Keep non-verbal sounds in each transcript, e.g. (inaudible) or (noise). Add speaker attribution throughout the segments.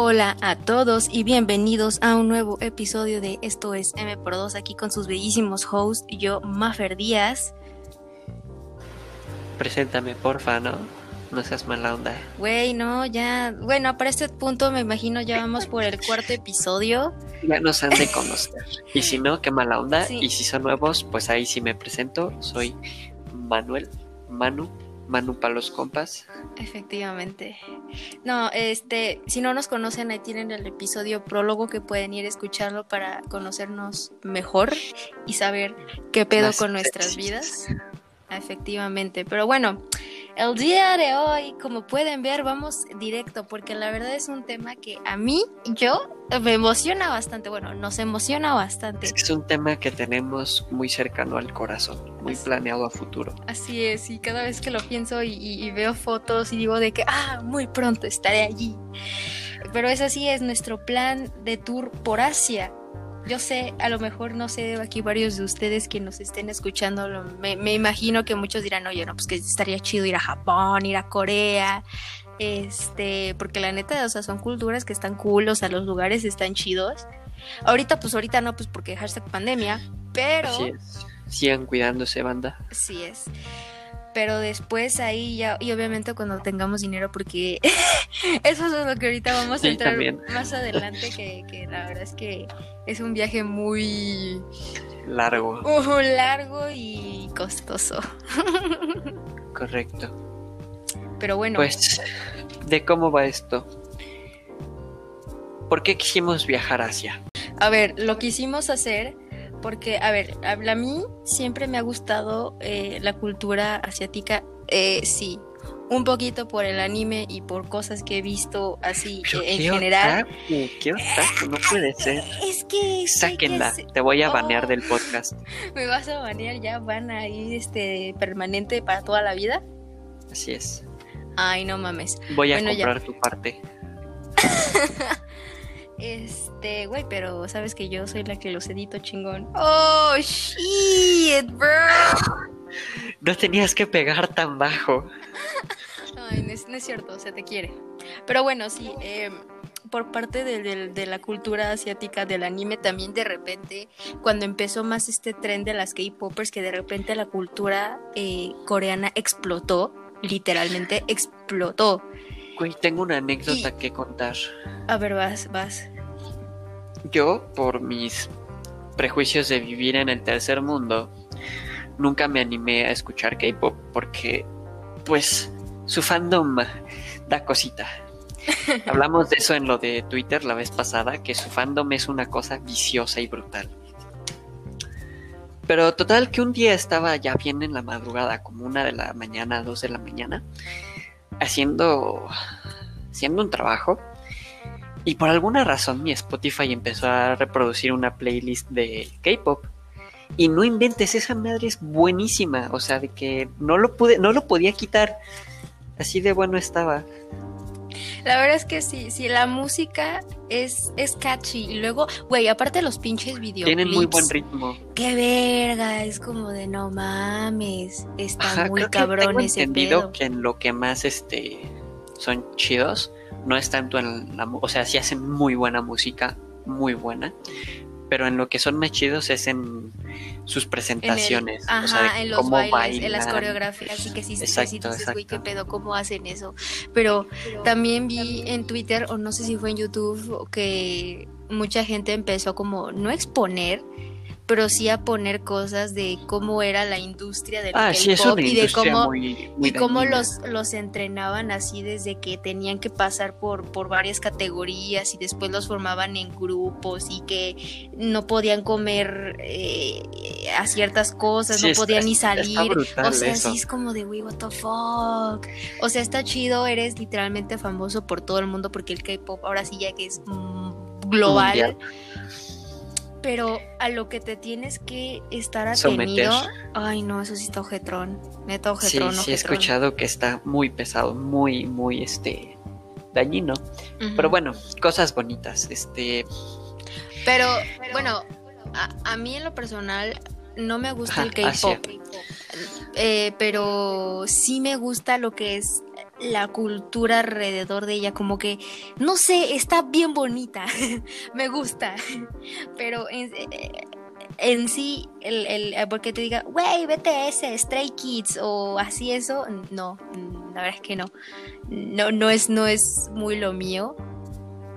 Speaker 1: Hola a todos y bienvenidos a un nuevo episodio de Esto es M por 2 aquí con sus bellísimos hosts, yo, Maffer Díaz.
Speaker 2: Preséntame, porfa, ¿no? No seas mala onda.
Speaker 1: Güey, no, ya. Bueno, para este punto me imagino ya vamos por el cuarto episodio.
Speaker 2: Ya nos han de conocer. y si no, qué mala onda. Y si son nuevos, pues ahí sí me presento. Soy Manuel, Manu, Manu para los compas.
Speaker 1: Efectivamente. No, este, si no nos conocen, ahí tienen el episodio prólogo que pueden ir a escucharlo para conocernos mejor y saber qué pedo con nuestras vidas. Efectivamente, pero bueno, el día de hoy, como pueden ver, vamos directo porque la verdad es un tema que a mí, yo, me emociona bastante, bueno, nos emociona bastante.
Speaker 2: Es un tema que tenemos muy cercano al corazón, muy planeado a futuro.
Speaker 1: Así es, y cada vez que lo pienso y, y veo fotos y digo de que, ah, muy pronto estaré allí. Pero es así, es nuestro plan de tour por Asia yo sé, a lo mejor no sé, aquí varios de ustedes que nos estén escuchando, me, imagino que muchos dirán, oye, no, pues que estaría chido ir a Japón, ir a Corea, este, porque la neta, o sea, son culturas que están cool, o sea, los lugares están chidos. Ahorita, pues ahorita no, pues porque hashtag pandemia, pero...
Speaker 2: Así es. Sigan cuidándose, banda.
Speaker 1: Así es pero después ahí ya, y obviamente cuando tengamos dinero, porque (laughs) eso es lo que ahorita vamos a entrar más adelante, que, la verdad es que es un viaje muy
Speaker 2: largo.
Speaker 1: Uh, largo y costoso. (laughs)
Speaker 2: Correcto.
Speaker 1: Pero bueno.
Speaker 2: Pues, ¿de cómo va esto? ¿Por qué quisimos viajar hacia?
Speaker 1: A ver, lo quisimos hacer porque, a ver, a mí siempre me ha gustado eh, la cultura asiática, eh, sí, un poquito por el anime y por cosas que he visto así eh, en general.
Speaker 2: ¿Qué otaku? No puede ser. (laughs)
Speaker 1: Es que.
Speaker 2: Sáquenla, te voy a banear del oh. podcast. (laughs)
Speaker 1: ¿Me vas a banear? ¿Ya van a ir este, permanente para toda la vida?
Speaker 2: Así es.
Speaker 1: Ay, no mames.
Speaker 2: Voy a comprar tu parte. (laughs)
Speaker 1: Este, güey, pero sabes que yo soy la que los edito chingón. Oh, shit, bro.
Speaker 2: No tenías que pegar tan bajo. (laughs)
Speaker 1: Ay, no es, cierto, se te quiere. Pero bueno, sí, em, por parte de, la cultura asiática del anime, también de repente, cuando empezó más este tren de las K-popers, que de repente la cultura eh, coreana explotó, literalmente explotó.
Speaker 2: Güey, tengo una anécdota que contar.
Speaker 1: A ver, vas, vas.
Speaker 2: Yo, por mis prejuicios de vivir en el tercer mundo, nunca me animé a escuchar K-pop porque, pues, su fandom da cosita. (laughs) Hablamos de eso en lo de Twitter la vez pasada, que su fandom es una cosa viciosa y brutal. Pero total que un día estaba ya bien en la madrugada, como una de la mañana, dos de la mañana, haciendo, haciendo un trabajo. Y por alguna razón mi Spotify empezó a reproducir una playlist de K-pop. Y no inventes, esa madre es buenísima. O sea, de que no lo pude, no lo podía quitar. Así de bueno estaba.
Speaker 1: La verdad es que sí, sí, la música es, es catchy. Y luego, güey, aparte los pinches videos.
Speaker 2: Tienen muy buen ritmo.
Speaker 1: Qué verga, es como de no mames. Está muy cabrón que ese entendido
Speaker 2: que en lo que más este son chidos, no es tanto en la. O sea, sí hacen muy buena música, muy buena pero en lo que son más chidos es en sus presentaciones.
Speaker 1: En o sea, en los bailes, en las coreografías, así que sí, exacto, sí, güey, qué pedo, cómo hacen eso. Pero también vi en Twitter, o no sé si fue en YouTube, que mucha gente empezó como no exponer, pero sí a poner cosas de cómo era la industria del
Speaker 2: ah,
Speaker 1: K-pop y de cómo, y cómo los, los entrenaban así desde que tenían que pasar por, por varias categorías y después los formaban en grupos y que no podían comer eh, a ciertas cosas, no podían ni salir. o sea, sí es como de, wey, what the fuck. O sea, está chido, eres literalmente famoso por todo el mundo porque el K-pop ahora sí ya que es mm, global pero a lo que te tienes que estar atenido. Ay, no, eso sí está ojetrón. Neta ojetrón.
Speaker 2: Sí, sí, he escuchado que está muy pesado, muy, muy, este, dañino. Pero bueno, cosas bonitas, este.
Speaker 1: Pero, bueno, a, mí en lo personal no me gusta el K-pop. Eh, pero sí me gusta lo que es la cultura alrededor de ella, como que, no sé, está bien bonita, (laughs) me gusta, pero en, en sí, el, el, porque te diga, wey, BTS, Stray Kids o así eso, no, la verdad es que no, no, no es, no es muy lo mío,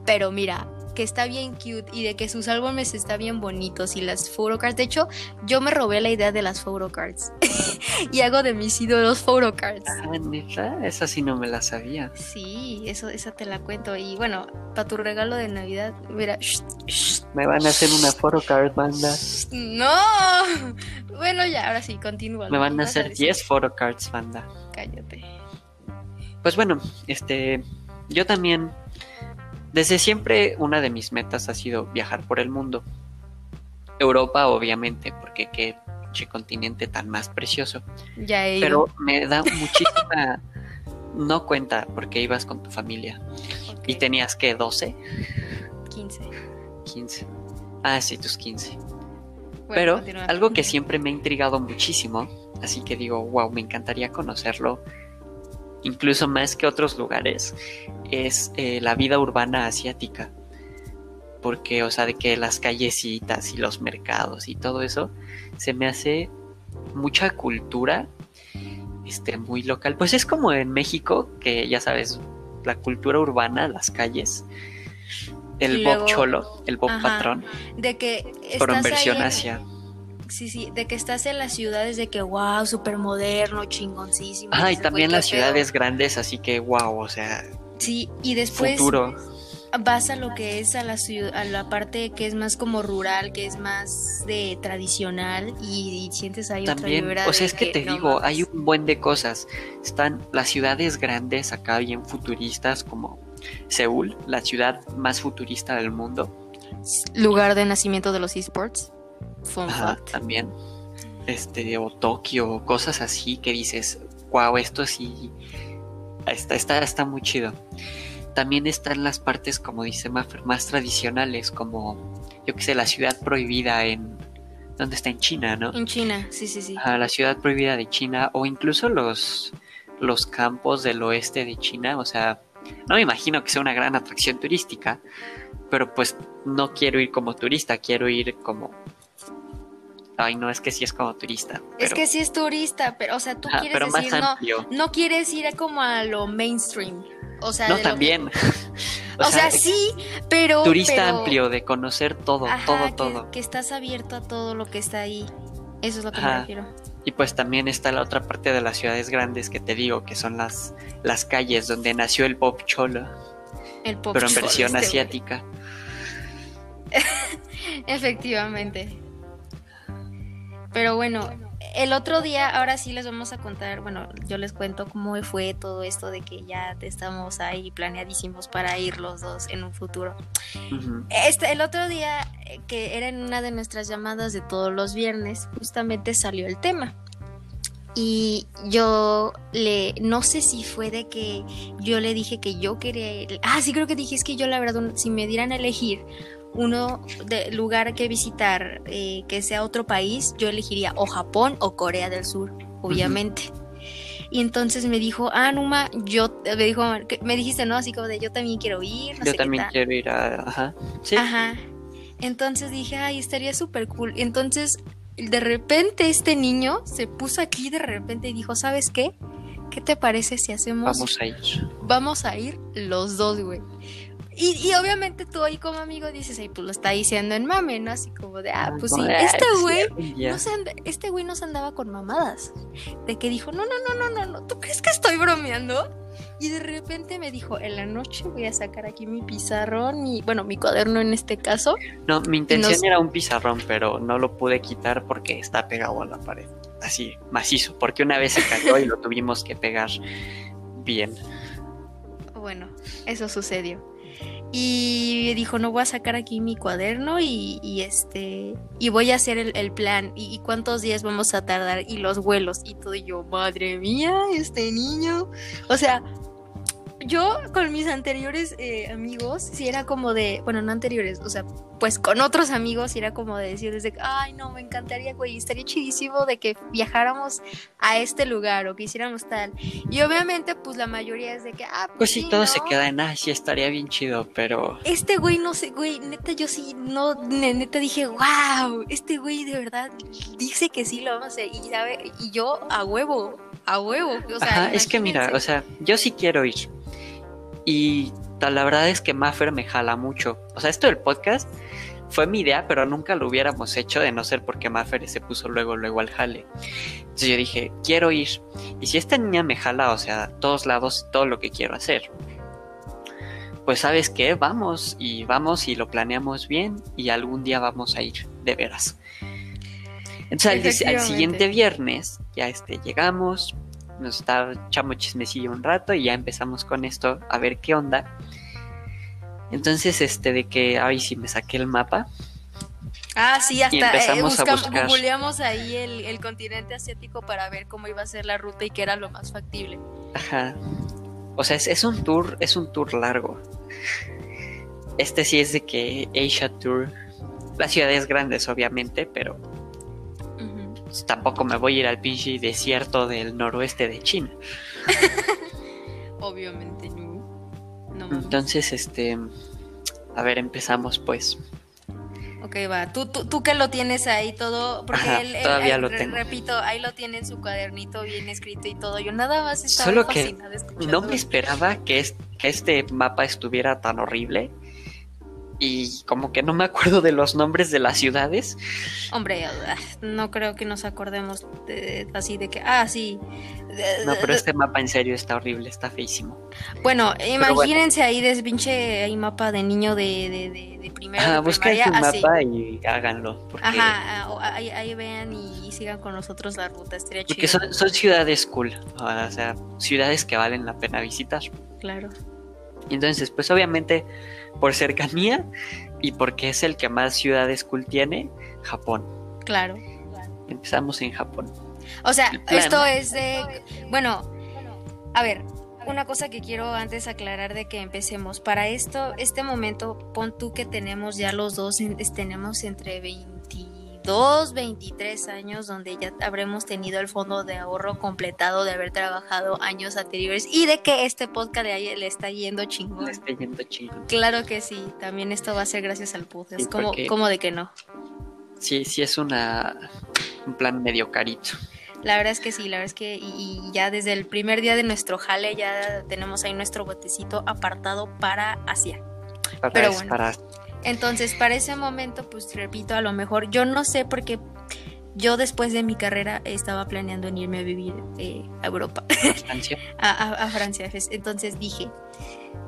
Speaker 1: pero mira, que está bien cute y de que sus álbumes están bien bonitos y las photocards. De hecho, yo me robé la idea de las photocards (laughs) y hago de mis ídolos photocards.
Speaker 2: Ah, neta, esa sí no me la sabía.
Speaker 1: Sí, eso, esa te la cuento. Y bueno, para tu regalo de Navidad, mira.
Speaker 2: Me van a hacer una photocard, banda.
Speaker 1: No. Bueno, ya, ahora sí, continúa.
Speaker 2: Me van a hacer 10 photocards, banda.
Speaker 1: Cállate.
Speaker 2: Pues bueno, este, yo también desde siempre una de mis metas ha sido viajar por el mundo. Europa, obviamente, porque qué continente tan más precioso.
Speaker 1: Ya he
Speaker 2: Pero me da muchísima... (laughs) no cuenta porque ibas con tu familia. Y tenías que 12.
Speaker 1: 15.
Speaker 2: 15. Ah, sí, tus 15. Pero algo que siempre me ha intrigado muchísimo, así que digo, wow, me encantaría conocerlo, incluso más que otros lugares, es eh, la vida urbana asiática. Porque, o sea, de que las callecitas y los mercados y todo eso, se me hace mucha cultura este, muy local. Pues es como en México, que ya sabes, la cultura urbana, las calles, el bob cholo, el bob patrón.
Speaker 1: De que...
Speaker 2: Pero en versión Asia
Speaker 1: sí, sí, de que estás en las ciudades de que wow, súper moderno, chingoncísimo.
Speaker 2: Ah, y también las ciudades grandes, así que wow, o sea.
Speaker 1: Sí, y después vas a lo que es a la ciudad, a la parte que es más como rural, que es más de tradicional y, sientes ahí
Speaker 2: también,
Speaker 1: otra
Speaker 2: O sea, es que, te digo, hay un buen de cosas. Están las ciudades grandes acá bien futuristas como Seúl, la ciudad más futurista del mundo.
Speaker 1: Lugar de nacimiento de los esports.
Speaker 2: Ajá, también. Este, o Tokio, cosas así que dices, wow, esto sí está, está, está muy chido. También están las partes, como dice Maffer, más tradicionales, como, yo que sé, la ciudad prohibida en... ¿Dónde está? En China, ¿no?
Speaker 1: En China, sí, sí, sí.
Speaker 2: la ciudad prohibida de China, o incluso los, los campos del oeste de China, o sea, no me imagino que sea una gran atracción turística, pero pues no quiero ir como turista, quiero ir como Ay, no, es que sí es como turista.
Speaker 1: Es que sí es turista, pero, o sea, tú quieres decir, no, no quieres ir como a lo mainstream. O sea,
Speaker 2: no, también. (laughs)
Speaker 1: o, (laughs) sea, sí, pero.
Speaker 2: Turista amplio, de conocer todo, todo, todo.
Speaker 1: Que estás abierto a todo lo que está ahí. Eso es lo que me refiero.
Speaker 2: Y pues también está la otra parte de las ciudades grandes que te digo, que son las, las calles donde nació el pop cholo.
Speaker 1: El pop
Speaker 2: Pero en versión este asiática. (laughs)
Speaker 1: Efectivamente. Pero bueno, el otro día, ahora sí les vamos a contar, bueno, yo les cuento cómo fue todo esto de que ya estamos ahí planeadísimos para ir los dos en un futuro. Este, el otro día, eh, que era en una de nuestras llamadas de todos los viernes, justamente salió el tema. Y yo le, no sé si fue de que yo le dije que yo quería ir. Ah, sí, creo que dije, es que yo la verdad, si me dieran a elegir uno de lugar que visitar eh, que sea otro país, yo elegiría o Japón o Corea del Sur, obviamente. Y entonces me dijo, ah, Numa, yo, me dijo, me dijiste, ¿no? Así como de, yo también quiero ir.
Speaker 2: yo también quiero ir a, ajá. ¿Sí?
Speaker 1: Ajá. Entonces dije, ay, estaría súper cool. Entonces, de repente este niño se puso aquí de repente y dijo, ¿sabes qué? ¿Qué te parece si hacemos...
Speaker 2: Vamos a ir.
Speaker 1: Vamos a ir los dos, güey. Y, obviamente tú ahí como amigo dices, ay, pues lo está diciendo en mame, ¿no? Así como de, ah, pues sí, este güey, (laughs) no se este güey no se andaba con mamadas. De que dijo, no, no, no, no, no, no, ¿tú crees que estoy bromeando? Y de repente me dijo, en la noche voy a sacar aquí mi pizarrón, y bueno, mi cuaderno en este caso.
Speaker 2: No, mi intención era un pizarrón, pero no lo pude quitar porque está pegado a la pared. Así, macizo, porque una vez se cayó y lo tuvimos que pegar bien.
Speaker 1: Bueno, eso sucedió y dijo no voy a sacar aquí mi cuaderno y, este y voy a hacer el, plan. Y, cuántos días vamos a tardar y los vuelos y todo y yo madre mía este niño o sea yo con mis anteriores eh, amigos, si era como de, bueno, no anteriores, o sea, pues con otros amigos, si era como de decir desde, ay, no, me encantaría, güey, estaría chidísimo de que viajáramos a este lugar o que hiciéramos tal. Y obviamente, pues la mayoría es de que, ah,
Speaker 2: pues, pues sí, todo se queda en, ah, sí, estaría bien chido, pero...
Speaker 1: Este güey, no sé, güey, neta, yo sí, no, neta dije, wow, este güey de verdad dice que sí lo vamos a hacer y, sabe, y yo a huevo, a huevo. O sea,
Speaker 2: Ajá, es que mira, o sea, yo sí quiero ir y la verdad es que Maffer me jala mucho. O sea, esto del podcast fue mi idea, pero nunca lo hubiéramos hecho de no ser porque Maffer se puso luego, luego al jale. Entonces yo dije, quiero ir. Y si esta niña me jala, o sea, todos lados, todo lo que quiero hacer. Pues sabes qué, vamos y vamos y lo planeamos bien y algún día vamos a ir, de veras. Entonces al, siguiente viernes ya este, llegamos, nos está echamos chismecillo un rato y ya empezamos con esto a ver qué onda. Entonces, este, de que, ay, sí me saqué el mapa.
Speaker 1: Ah, sí, hasta y empezamos eh, a googleamos ahí el, el, continente asiático para ver cómo iba a ser la ruta y qué era lo más factible.
Speaker 2: Ajá. O sea, es, es un tour, es un tour largo. Este sí es de que Asia Tour. Las ciudades grandes, obviamente, pero pues, tampoco me voy a ir al pinche desierto del noroeste de China. (laughs)
Speaker 1: Obviamente no.
Speaker 2: Entonces, este, a ver, empezamos pues.
Speaker 1: Ok, va. Tú, tú, tú que lo tienes ahí todo, porque él,
Speaker 2: todavía lo tengo.
Speaker 1: repito, ahí lo tiene en su cuadernito bien escrito y todo. Yo nada más estaba
Speaker 2: Solo que no me esperaba que, que este mapa estuviera tan horrible y como que no me acuerdo de los nombres de las ciudades.
Speaker 1: Hombre, ah, no creo que nos acordemos de, así de que, ah, sí.
Speaker 2: No, pero este mapa en serio está horrible, está feísimo.
Speaker 1: Bueno, imagínense ahí de mapa hay mapa de niño de, de, de, primero.
Speaker 2: Ajá, busquen su mapa y háganlo.
Speaker 1: Ajá, ah, ahí, vean y, sigan con nosotros la ruta, estaría
Speaker 2: Porque son, son ciudades cool, o sea, ciudades que valen la pena visitar.
Speaker 1: Claro.
Speaker 2: Entonces, pues obviamente por cercanía y porque es el que más ciudades cool tiene, Japón.
Speaker 1: Claro.
Speaker 2: Empezamos en Japón.
Speaker 1: O sea, esto es de, bueno, a ver, una cosa que quiero antes aclarar de que empecemos. Para esto, este momento, pon tú que tenemos ya los dos, tenemos entre 20 22, 23 años donde ya habremos tenido el fondo de ahorro completado de haber trabajado años anteriores y de que este podcast de ahí le está yendo chingón.
Speaker 2: Le está yendo chingón.
Speaker 1: Claro que sí, también esto va a ser gracias al podcast. como, de que no?
Speaker 2: Sí, sí es una un plan medio carito.
Speaker 1: La verdad es que sí, la verdad es que y, ya desde el primer día de nuestro jale ya tenemos ahí nuestro botecito apartado para Asia.
Speaker 2: Para, Pero bueno. para
Speaker 1: entonces, para ese momento, pues repito, a lo mejor yo no sé porque yo después de mi carrera estaba planeando en irme a vivir eh, a Europa. (laughs)
Speaker 2: Francia.
Speaker 1: a, Francia. Entonces dije,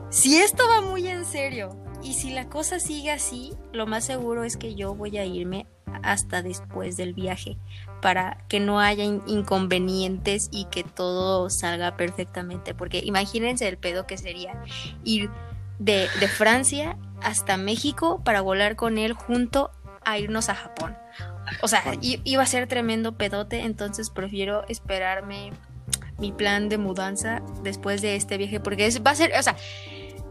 Speaker 1: si esto va muy en serio y si la cosa sigue así, lo más seguro es que yo voy a irme hasta después del viaje para que no haya inconvenientes y que todo salga perfectamente. Porque imagínense el pedo que sería ir de, de Francia hasta México para volar con él junto a irnos a Japón. O sea, iba a ser tremendo pedote, entonces prefiero esperarme mi plan de mudanza después de este viaje, porque es, va a ser, o sea,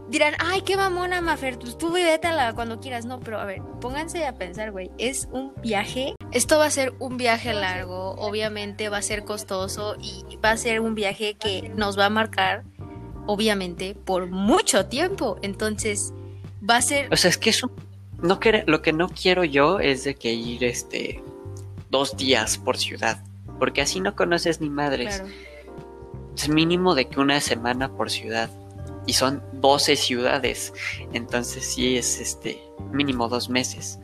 Speaker 1: dirán, ay, qué mamona, Mafer, pues tú vete cuando quieras, no, pero a ver, pónganse a pensar, güey, es un viaje, esto va a ser un viaje largo, obviamente va a ser costoso y va a ser un viaje que nos va a marcar, obviamente, por mucho tiempo, entonces va a ser...
Speaker 2: O sea, es que eso... No lo que no quiero yo es de que ir este dos días por ciudad, porque así no conoces ni madres. Es mínimo de que una semana por ciudad y son 12 ciudades, entonces sí es este mínimo dos meses.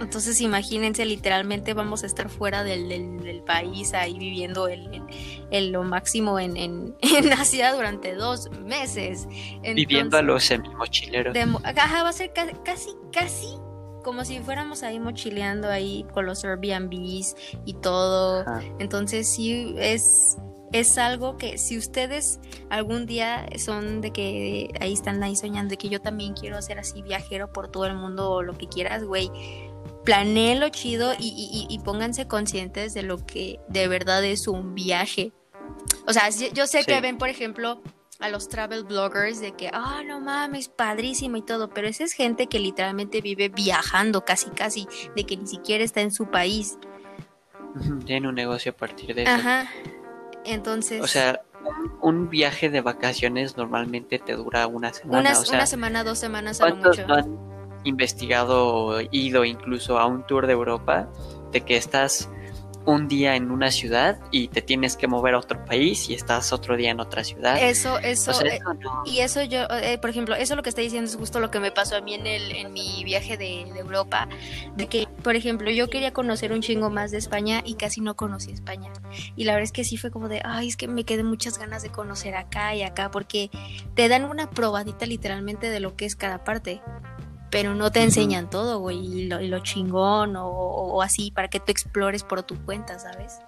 Speaker 1: Entonces imagínense, literalmente vamos a estar fuera del, del, país, ahí viviendo el, el, lo máximo en, en, (laughs) Asia durante dos meses.
Speaker 2: viviendo a los semimochileros.
Speaker 1: Ajá, va a ser casi, casi como si fuéramos ahí mochileando ahí con los Airbnbs y todo. Entonces sí es es algo que si ustedes algún día son de que ahí están ahí soñando de que yo también quiero ser así viajero por todo el mundo o lo que quieras, güey, lo chido y, pónganse conscientes de lo que de verdad es un viaje. O sea, yo sé que ven, por ejemplo, a los travel bloggers de que, ah, no mames, padrísimo y todo, pero esa es gente que literalmente vive viajando casi, casi, de que ni siquiera está en su país.
Speaker 2: Tiene un negocio a partir de eso.
Speaker 1: Ajá. Entonces.
Speaker 2: O sea, un viaje de vacaciones normalmente te dura una semana.
Speaker 1: Una,
Speaker 2: o sea,
Speaker 1: una semana, dos semanas a lo
Speaker 2: ¿Cuántos
Speaker 1: mucho.
Speaker 2: no han investigado ido incluso a un tour de Europa de que estás un día en una ciudad y te tienes que mover a otro país y estás otro día en otra ciudad?
Speaker 1: Eso, eso.
Speaker 2: O sea,
Speaker 1: eh,
Speaker 2: eso no.
Speaker 1: Y eso yo, eh, por ejemplo, eso lo que está diciendo es justo lo que me pasó a mí en, el, en mi viaje de, de Europa, de que, por ejemplo, yo quería conocer un chingo más de España y casi no conocí España. Y la verdad es que sí fue como de, ay, es que me quedé muchas ganas de conocer acá y acá, porque te dan una probadita literalmente de lo que es cada parte. Pero no te enseñan todo, güey, y lo, y lo chingón o, o así, para que tú explores por tu cuenta, ¿sabes?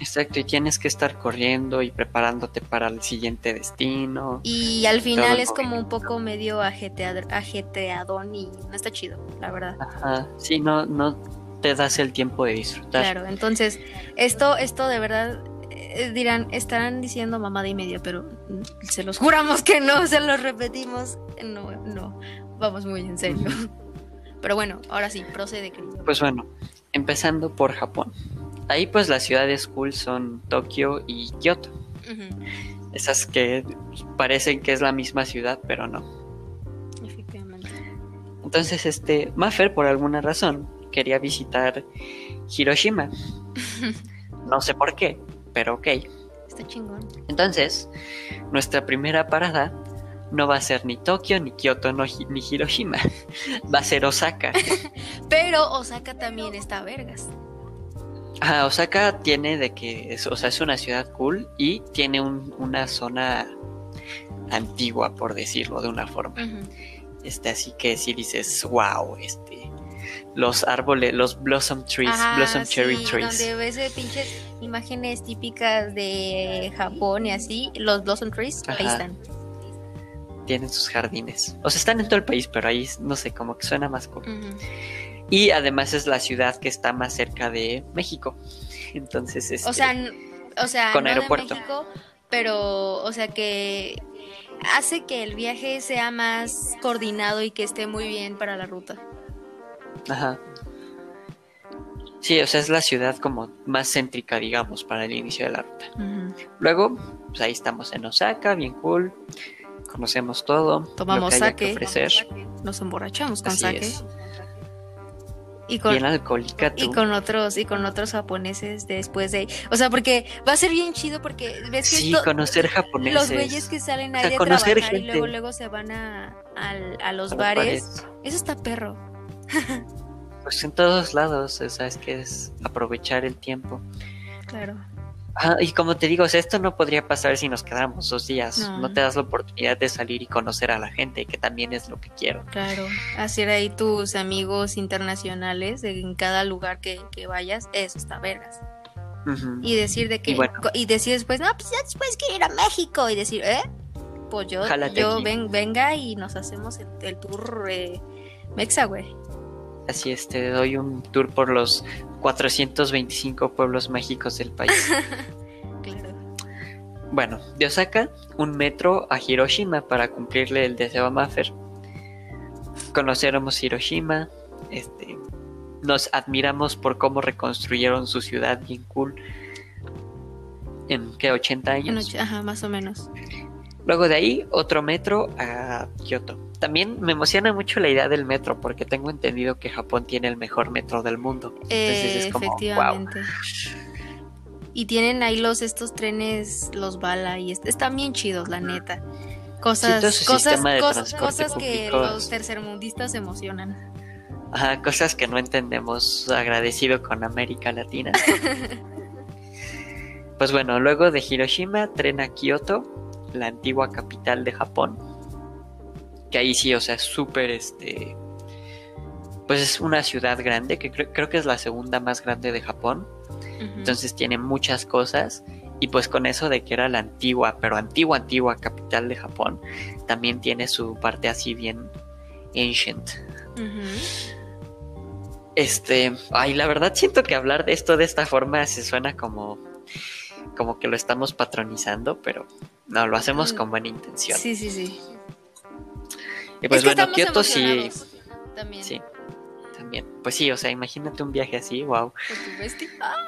Speaker 2: Exacto, y tienes que estar corriendo y preparándote para el siguiente destino.
Speaker 1: Y al final es como un poco medio ajetead- ajetreadón y no está chido, la verdad.
Speaker 2: Ajá, sí, no, no te das el tiempo de disfrutar.
Speaker 1: Claro, entonces, esto, esto de verdad, eh, dirán, estarán diciendo mamada y media, pero mm, se los juramos que no, se los repetimos, no, no, vamos muy en serio. Pero bueno, ahora sí, procede.
Speaker 2: Pues bueno, empezando por Japón. Ahí pues las ciudades cool son Tokio y Kioto. Esas que parecen que es la misma ciudad, pero no.
Speaker 1: efectivamente.
Speaker 2: Entonces, este, Maffer, por alguna razón, quería visitar Hiroshima. (laughs) No sé por qué, pero ok.
Speaker 1: Está chingón.
Speaker 2: Entonces, nuestra primera parada no va a ser ni Tokio, ni Kioto, no ni Hiroshima. (laughs) Va a ser Osaka. (laughs)
Speaker 1: Pero Osaka también está vergas.
Speaker 2: Ah, Osaka tiene de que, es, o sea, es una ciudad cool y tiene un- una zona antigua, por decirlo de una forma.
Speaker 1: Ujú.
Speaker 2: Este, así que si dices, wow, este, los árboles, los blossom trees,
Speaker 1: Ajá,
Speaker 2: blossom cherry trees.
Speaker 1: Donde ves de pinches imágenes típicas de Japón y así, los Blossom Trees, ahí están.
Speaker 2: Tienen sus jardines. O sea, están en todo el país, pero ahí, no sé, como que suena más cool. Y además es la ciudad que está más cerca de México. Entonces, este,
Speaker 1: O sea, n- o sea,
Speaker 2: Con
Speaker 1: no
Speaker 2: aeropuerto.
Speaker 1: de México, pero, o sea, que hace que el viaje sea más coordinado y que esté muy bien para la ruta.
Speaker 2: Ajá. Sí, o sea, es la ciudad como más céntrica, digamos, para el inicio de la ruta. Luego, pues ahí estamos en Osaka, bien cool. Conocemos todo.
Speaker 1: Tomamos
Speaker 2: lo que haya que
Speaker 1: sake.
Speaker 2: ofrecer.
Speaker 1: Nos emborrachamos con
Speaker 2: Así
Speaker 1: sake
Speaker 2: es.
Speaker 1: y con
Speaker 2: Bien alcohólica
Speaker 1: y con otros y con otros japoneses después de, o sea, porque va a ser bien chido porque ves que
Speaker 2: Sí,
Speaker 1: esto-
Speaker 2: conocer japoneses.
Speaker 1: los güeyes que salen
Speaker 2: O
Speaker 1: ahí
Speaker 2: sea,
Speaker 1: de
Speaker 2: conocer
Speaker 1: trabajar y
Speaker 2: gente.
Speaker 1: luego luego se van a, a los
Speaker 2: a los
Speaker 1: bares. Eso está perro.
Speaker 2: Pues en todos lados, o sea, es que es aprovechar el tiempo.
Speaker 1: Claro.
Speaker 2: Ah, y como te digo, o sea, esto no podría pasar si nos quedamos dos días.
Speaker 1: No.
Speaker 2: No. te das la oportunidad de salir y conocer a la gente, que también es lo que quiero.
Speaker 1: Claro, hacer ahí tus amigos internacionales en cada lugar que, que vayas, eso está vergas. Y decir de que
Speaker 2: Y bueno.
Speaker 1: y decir después, no, pues ya después quiero ir a México y decir, ¿eh? Pues yo, ven, venga y nos hacemos el, el tour eh, Mexa, güey.
Speaker 2: Así es, te doy un tour por los 425 pueblos mágicos del país. (laughs)
Speaker 1: Claro.
Speaker 2: bueno, de Osaka, un metro a Hiroshima para cumplirle el deseo a Maffer. Conoceremos Hiroshima, este, nos admiramos por cómo reconstruyeron su ciudad bien cool. ¿En qué? ¿80
Speaker 1: En
Speaker 2: años?
Speaker 1: ocho- ajá, más o menos.
Speaker 2: Luego de ahí, otro metro a Kioto. También me emociona mucho la idea del metro porque tengo entendido que Japón tiene el mejor metro del mundo. Entonces
Speaker 1: Eh,
Speaker 2: es como, wow.
Speaker 1: efectivamente. Y tienen ahí los estos trenes, los bala y est- están bien chidos, la neta. Cosas, cosas,
Speaker 2: sistema de
Speaker 1: cos-
Speaker 2: transporte
Speaker 1: cosas que los tercermundistas se emocionan.
Speaker 2: Ajá, cosas que no entendemos agradecido con América Latina. (laughs) pues bueno, luego de Hiroshima, tren a Kioto, la antigua capital de Japón. Que ahí sí, o sea, es súper este. Pues es una ciudad grande, que creo, creo que es la segunda más grande de Japón. Entonces tiene muchas cosas. Y pues con eso de que era la antigua, pero antigua, antigua capital de Japón, también tiene su parte así bien ancient. Este, ay, la verdad siento que hablar de esto de esta forma se suena como como que lo estamos patronizando, pero no, lo hacemos
Speaker 1: Mm.
Speaker 2: con buena intención.
Speaker 1: Sí, sí, sí.
Speaker 2: y pues
Speaker 1: Es que
Speaker 2: bueno, Kioto sí,
Speaker 1: También.
Speaker 2: sí, también. Pues sí, o sea, imagínate un viaje así, wow.
Speaker 1: Con. Ah.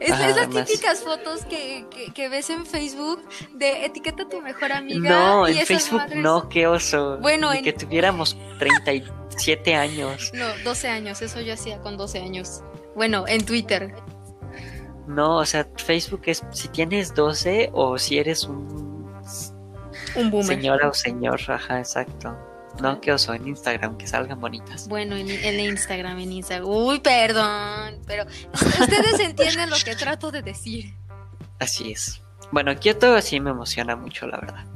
Speaker 1: Es, es las típicas fotos que, que, que ves en Facebook de etiqueta a tu mejor amiga.
Speaker 2: No,
Speaker 1: y
Speaker 2: en Facebook
Speaker 1: madres-
Speaker 2: no, qué oso.
Speaker 1: Bueno, en-
Speaker 2: que tuviéramos 37 años.
Speaker 1: No, 12 años, eso yo hacía con 12 años. Bueno, en Twitter.
Speaker 2: No, o sea, Facebook es si tienes 12 o si eres un
Speaker 1: Un boomer.
Speaker 2: señora o señor, ajá, exacto. No, qué oso, en Instagram, que salgan bonitas.
Speaker 1: Bueno, en, en Instagram, en Instagram. Uy, perdón, pero ustedes entienden lo que trato de decir.
Speaker 2: Así es. Bueno, Kioto sí me emociona mucho, la verdad.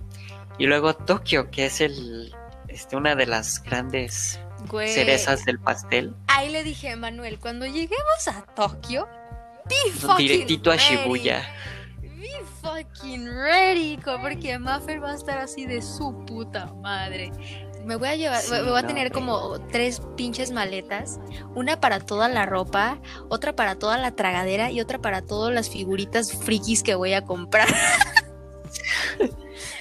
Speaker 2: Y luego Tokio, que es el este, una de las grandes
Speaker 1: Güey.
Speaker 2: cerezas del pastel.
Speaker 1: Ahí le dije a Manuel, cuando lleguemos a Tokio,
Speaker 2: Directito a. Shibuya.
Speaker 1: Be fucking ready, porque Maffer va a estar así de su puta madre. Me voy a llevar,
Speaker 2: Sí,
Speaker 1: me voy a
Speaker 2: no,
Speaker 1: tener como tres pinches maletas, una para toda la ropa, otra para toda la tragadera y otra para todas las figuritas frikis que voy a comprar. (laughs)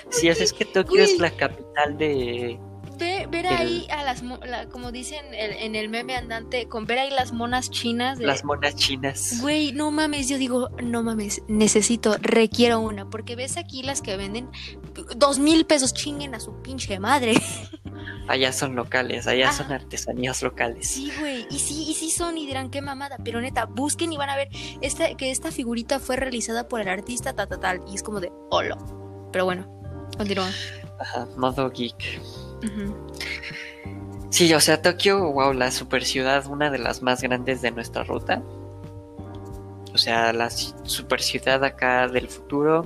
Speaker 2: Sí, o sea, es que Tokio es la capital de...
Speaker 1: Ve- ver
Speaker 2: El-
Speaker 1: ahí a las, la- como dicen el- en el meme andante, con ver ahí las monas chinas de,
Speaker 2: las monas chinas.
Speaker 1: Güey, no mames, yo digo, no mames, necesito, requiero una, porque ves aquí las que venden dos mil pesos, chinguen a su pinche madre. (laughs)
Speaker 2: Allá son locales, allá
Speaker 1: Ajá.
Speaker 2: son artesanías locales.
Speaker 1: Sí, güey, y sí, y sí son, y dirán qué mamada, pero neta, busquen y van a ver esta, que esta figurita fue realizada por el artista, ta, ta, tal, y es como de, holo. Pero bueno, continúa.
Speaker 2: Ajá, modo geek. Sí, o sea, Tokio, wow, la super ciudad, una de las más grandes de nuestra ruta. O sea, la super ciudad acá del futuro,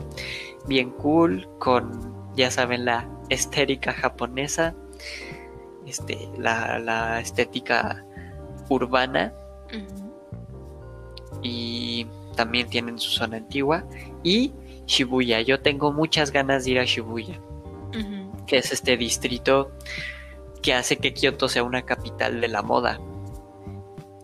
Speaker 2: bien cool, con, ya saben, la estética japonesa, este, la, la estética urbana y también tienen su zona antigua y Shibuya. Yo tengo muchas ganas de ir a Shibuya.
Speaker 1: Ujú.
Speaker 2: Que es este distrito que hace que Kioto sea una capital de la moda.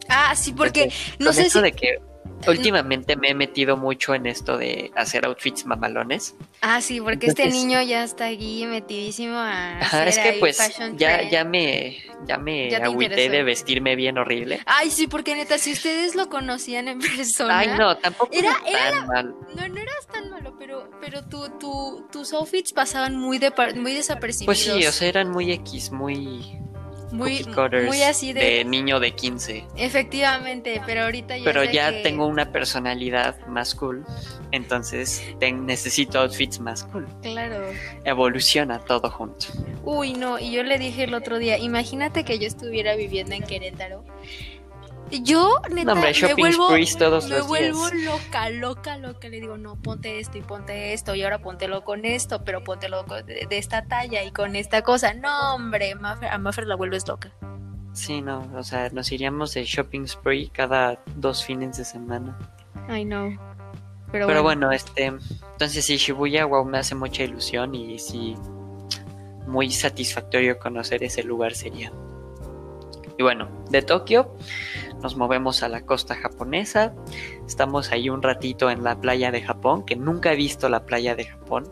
Speaker 1: Ah, sí, porque
Speaker 2: Entonces,
Speaker 1: no sé
Speaker 2: eso
Speaker 1: si...
Speaker 2: de que últimamente me he metido mucho en esto de hacer outfits mamalones.
Speaker 1: Ah, sí, porque este niño ya está aquí metidísimo a hacer
Speaker 2: es que
Speaker 1: ahí
Speaker 2: pues ya,
Speaker 1: trend.
Speaker 2: ya me, ya me
Speaker 1: Ya
Speaker 2: agüité de vestirme bien horrible.
Speaker 1: Ay, sí, porque neta, si ustedes lo conocían en (laughs) persona.
Speaker 2: Ay, no, tampoco
Speaker 1: Era-
Speaker 2: era,
Speaker 1: era
Speaker 2: tan mal.
Speaker 1: No, no eras tan malo, pero, pero tu, tu, tus outfits pasaban muy, de, muy desapercibidos.
Speaker 2: Pues sí, o sea, eran muy X, muy
Speaker 1: muy, muy así de,
Speaker 2: de niño de 15.
Speaker 1: Efectivamente, pero ahorita ya.
Speaker 2: Pero ya
Speaker 1: que-
Speaker 2: tengo una personalidad más cool, entonces necesito outfits más cool.
Speaker 1: Claro.
Speaker 2: Evoluciona todo junto.
Speaker 1: Uy, no, y yo le dije el otro día, imagínate que yo estuviera viviendo en Querétaro. Yo, neta,
Speaker 2: No, hombre,
Speaker 1: me vuelvo,
Speaker 2: todos
Speaker 1: me
Speaker 2: los
Speaker 1: vuelvo
Speaker 2: días.
Speaker 1: loca, loca, loca. Le digo, no, ponte esto y ponte esto, y ahora póntelo con esto, pero póntelo de, de esta talla y con esta cosa. No, hombre, Maffer- a Maffer la vuelves loca.
Speaker 2: Sí, no, o sea, nos iríamos de shopping spree cada dos fines de semana.
Speaker 1: Ay, no. Pero,
Speaker 2: Pero
Speaker 1: bueno.
Speaker 2: bueno, este, entonces sí, Shibuya, wow, me hace mucha ilusión y sí, muy satisfactorio conocer ese lugar sería. Y bueno, de Tokio nos movemos a la costa japonesa, estamos ahí un ratito en la playa de Japón, que nunca he visto la playa de Japón.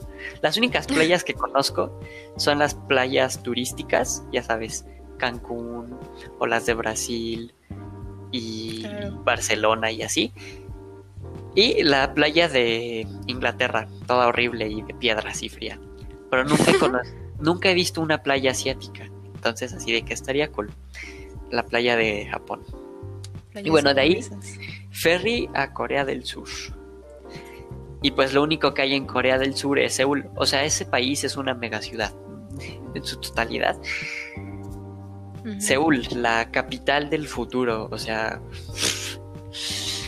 Speaker 2: Las únicas (laughs) playas que conozco son las playas turísticas, ya sabes, Cancún o las de Brasil y
Speaker 1: Claro.
Speaker 2: Barcelona y así. Y la playa de Inglaterra, toda horrible y de piedras y fría. Pero nunca he, (laughs) cono- nunca he visto una playa asiática. Entonces así de que estaría cool. La playa de Japón. Y bueno, de ahí-. Ferry a Corea del Sur. Y pues lo único que hay en Corea del Sur es Seúl. O sea, ese país es una megaciudad en su totalidad. Seúl, la capital del futuro. O sea,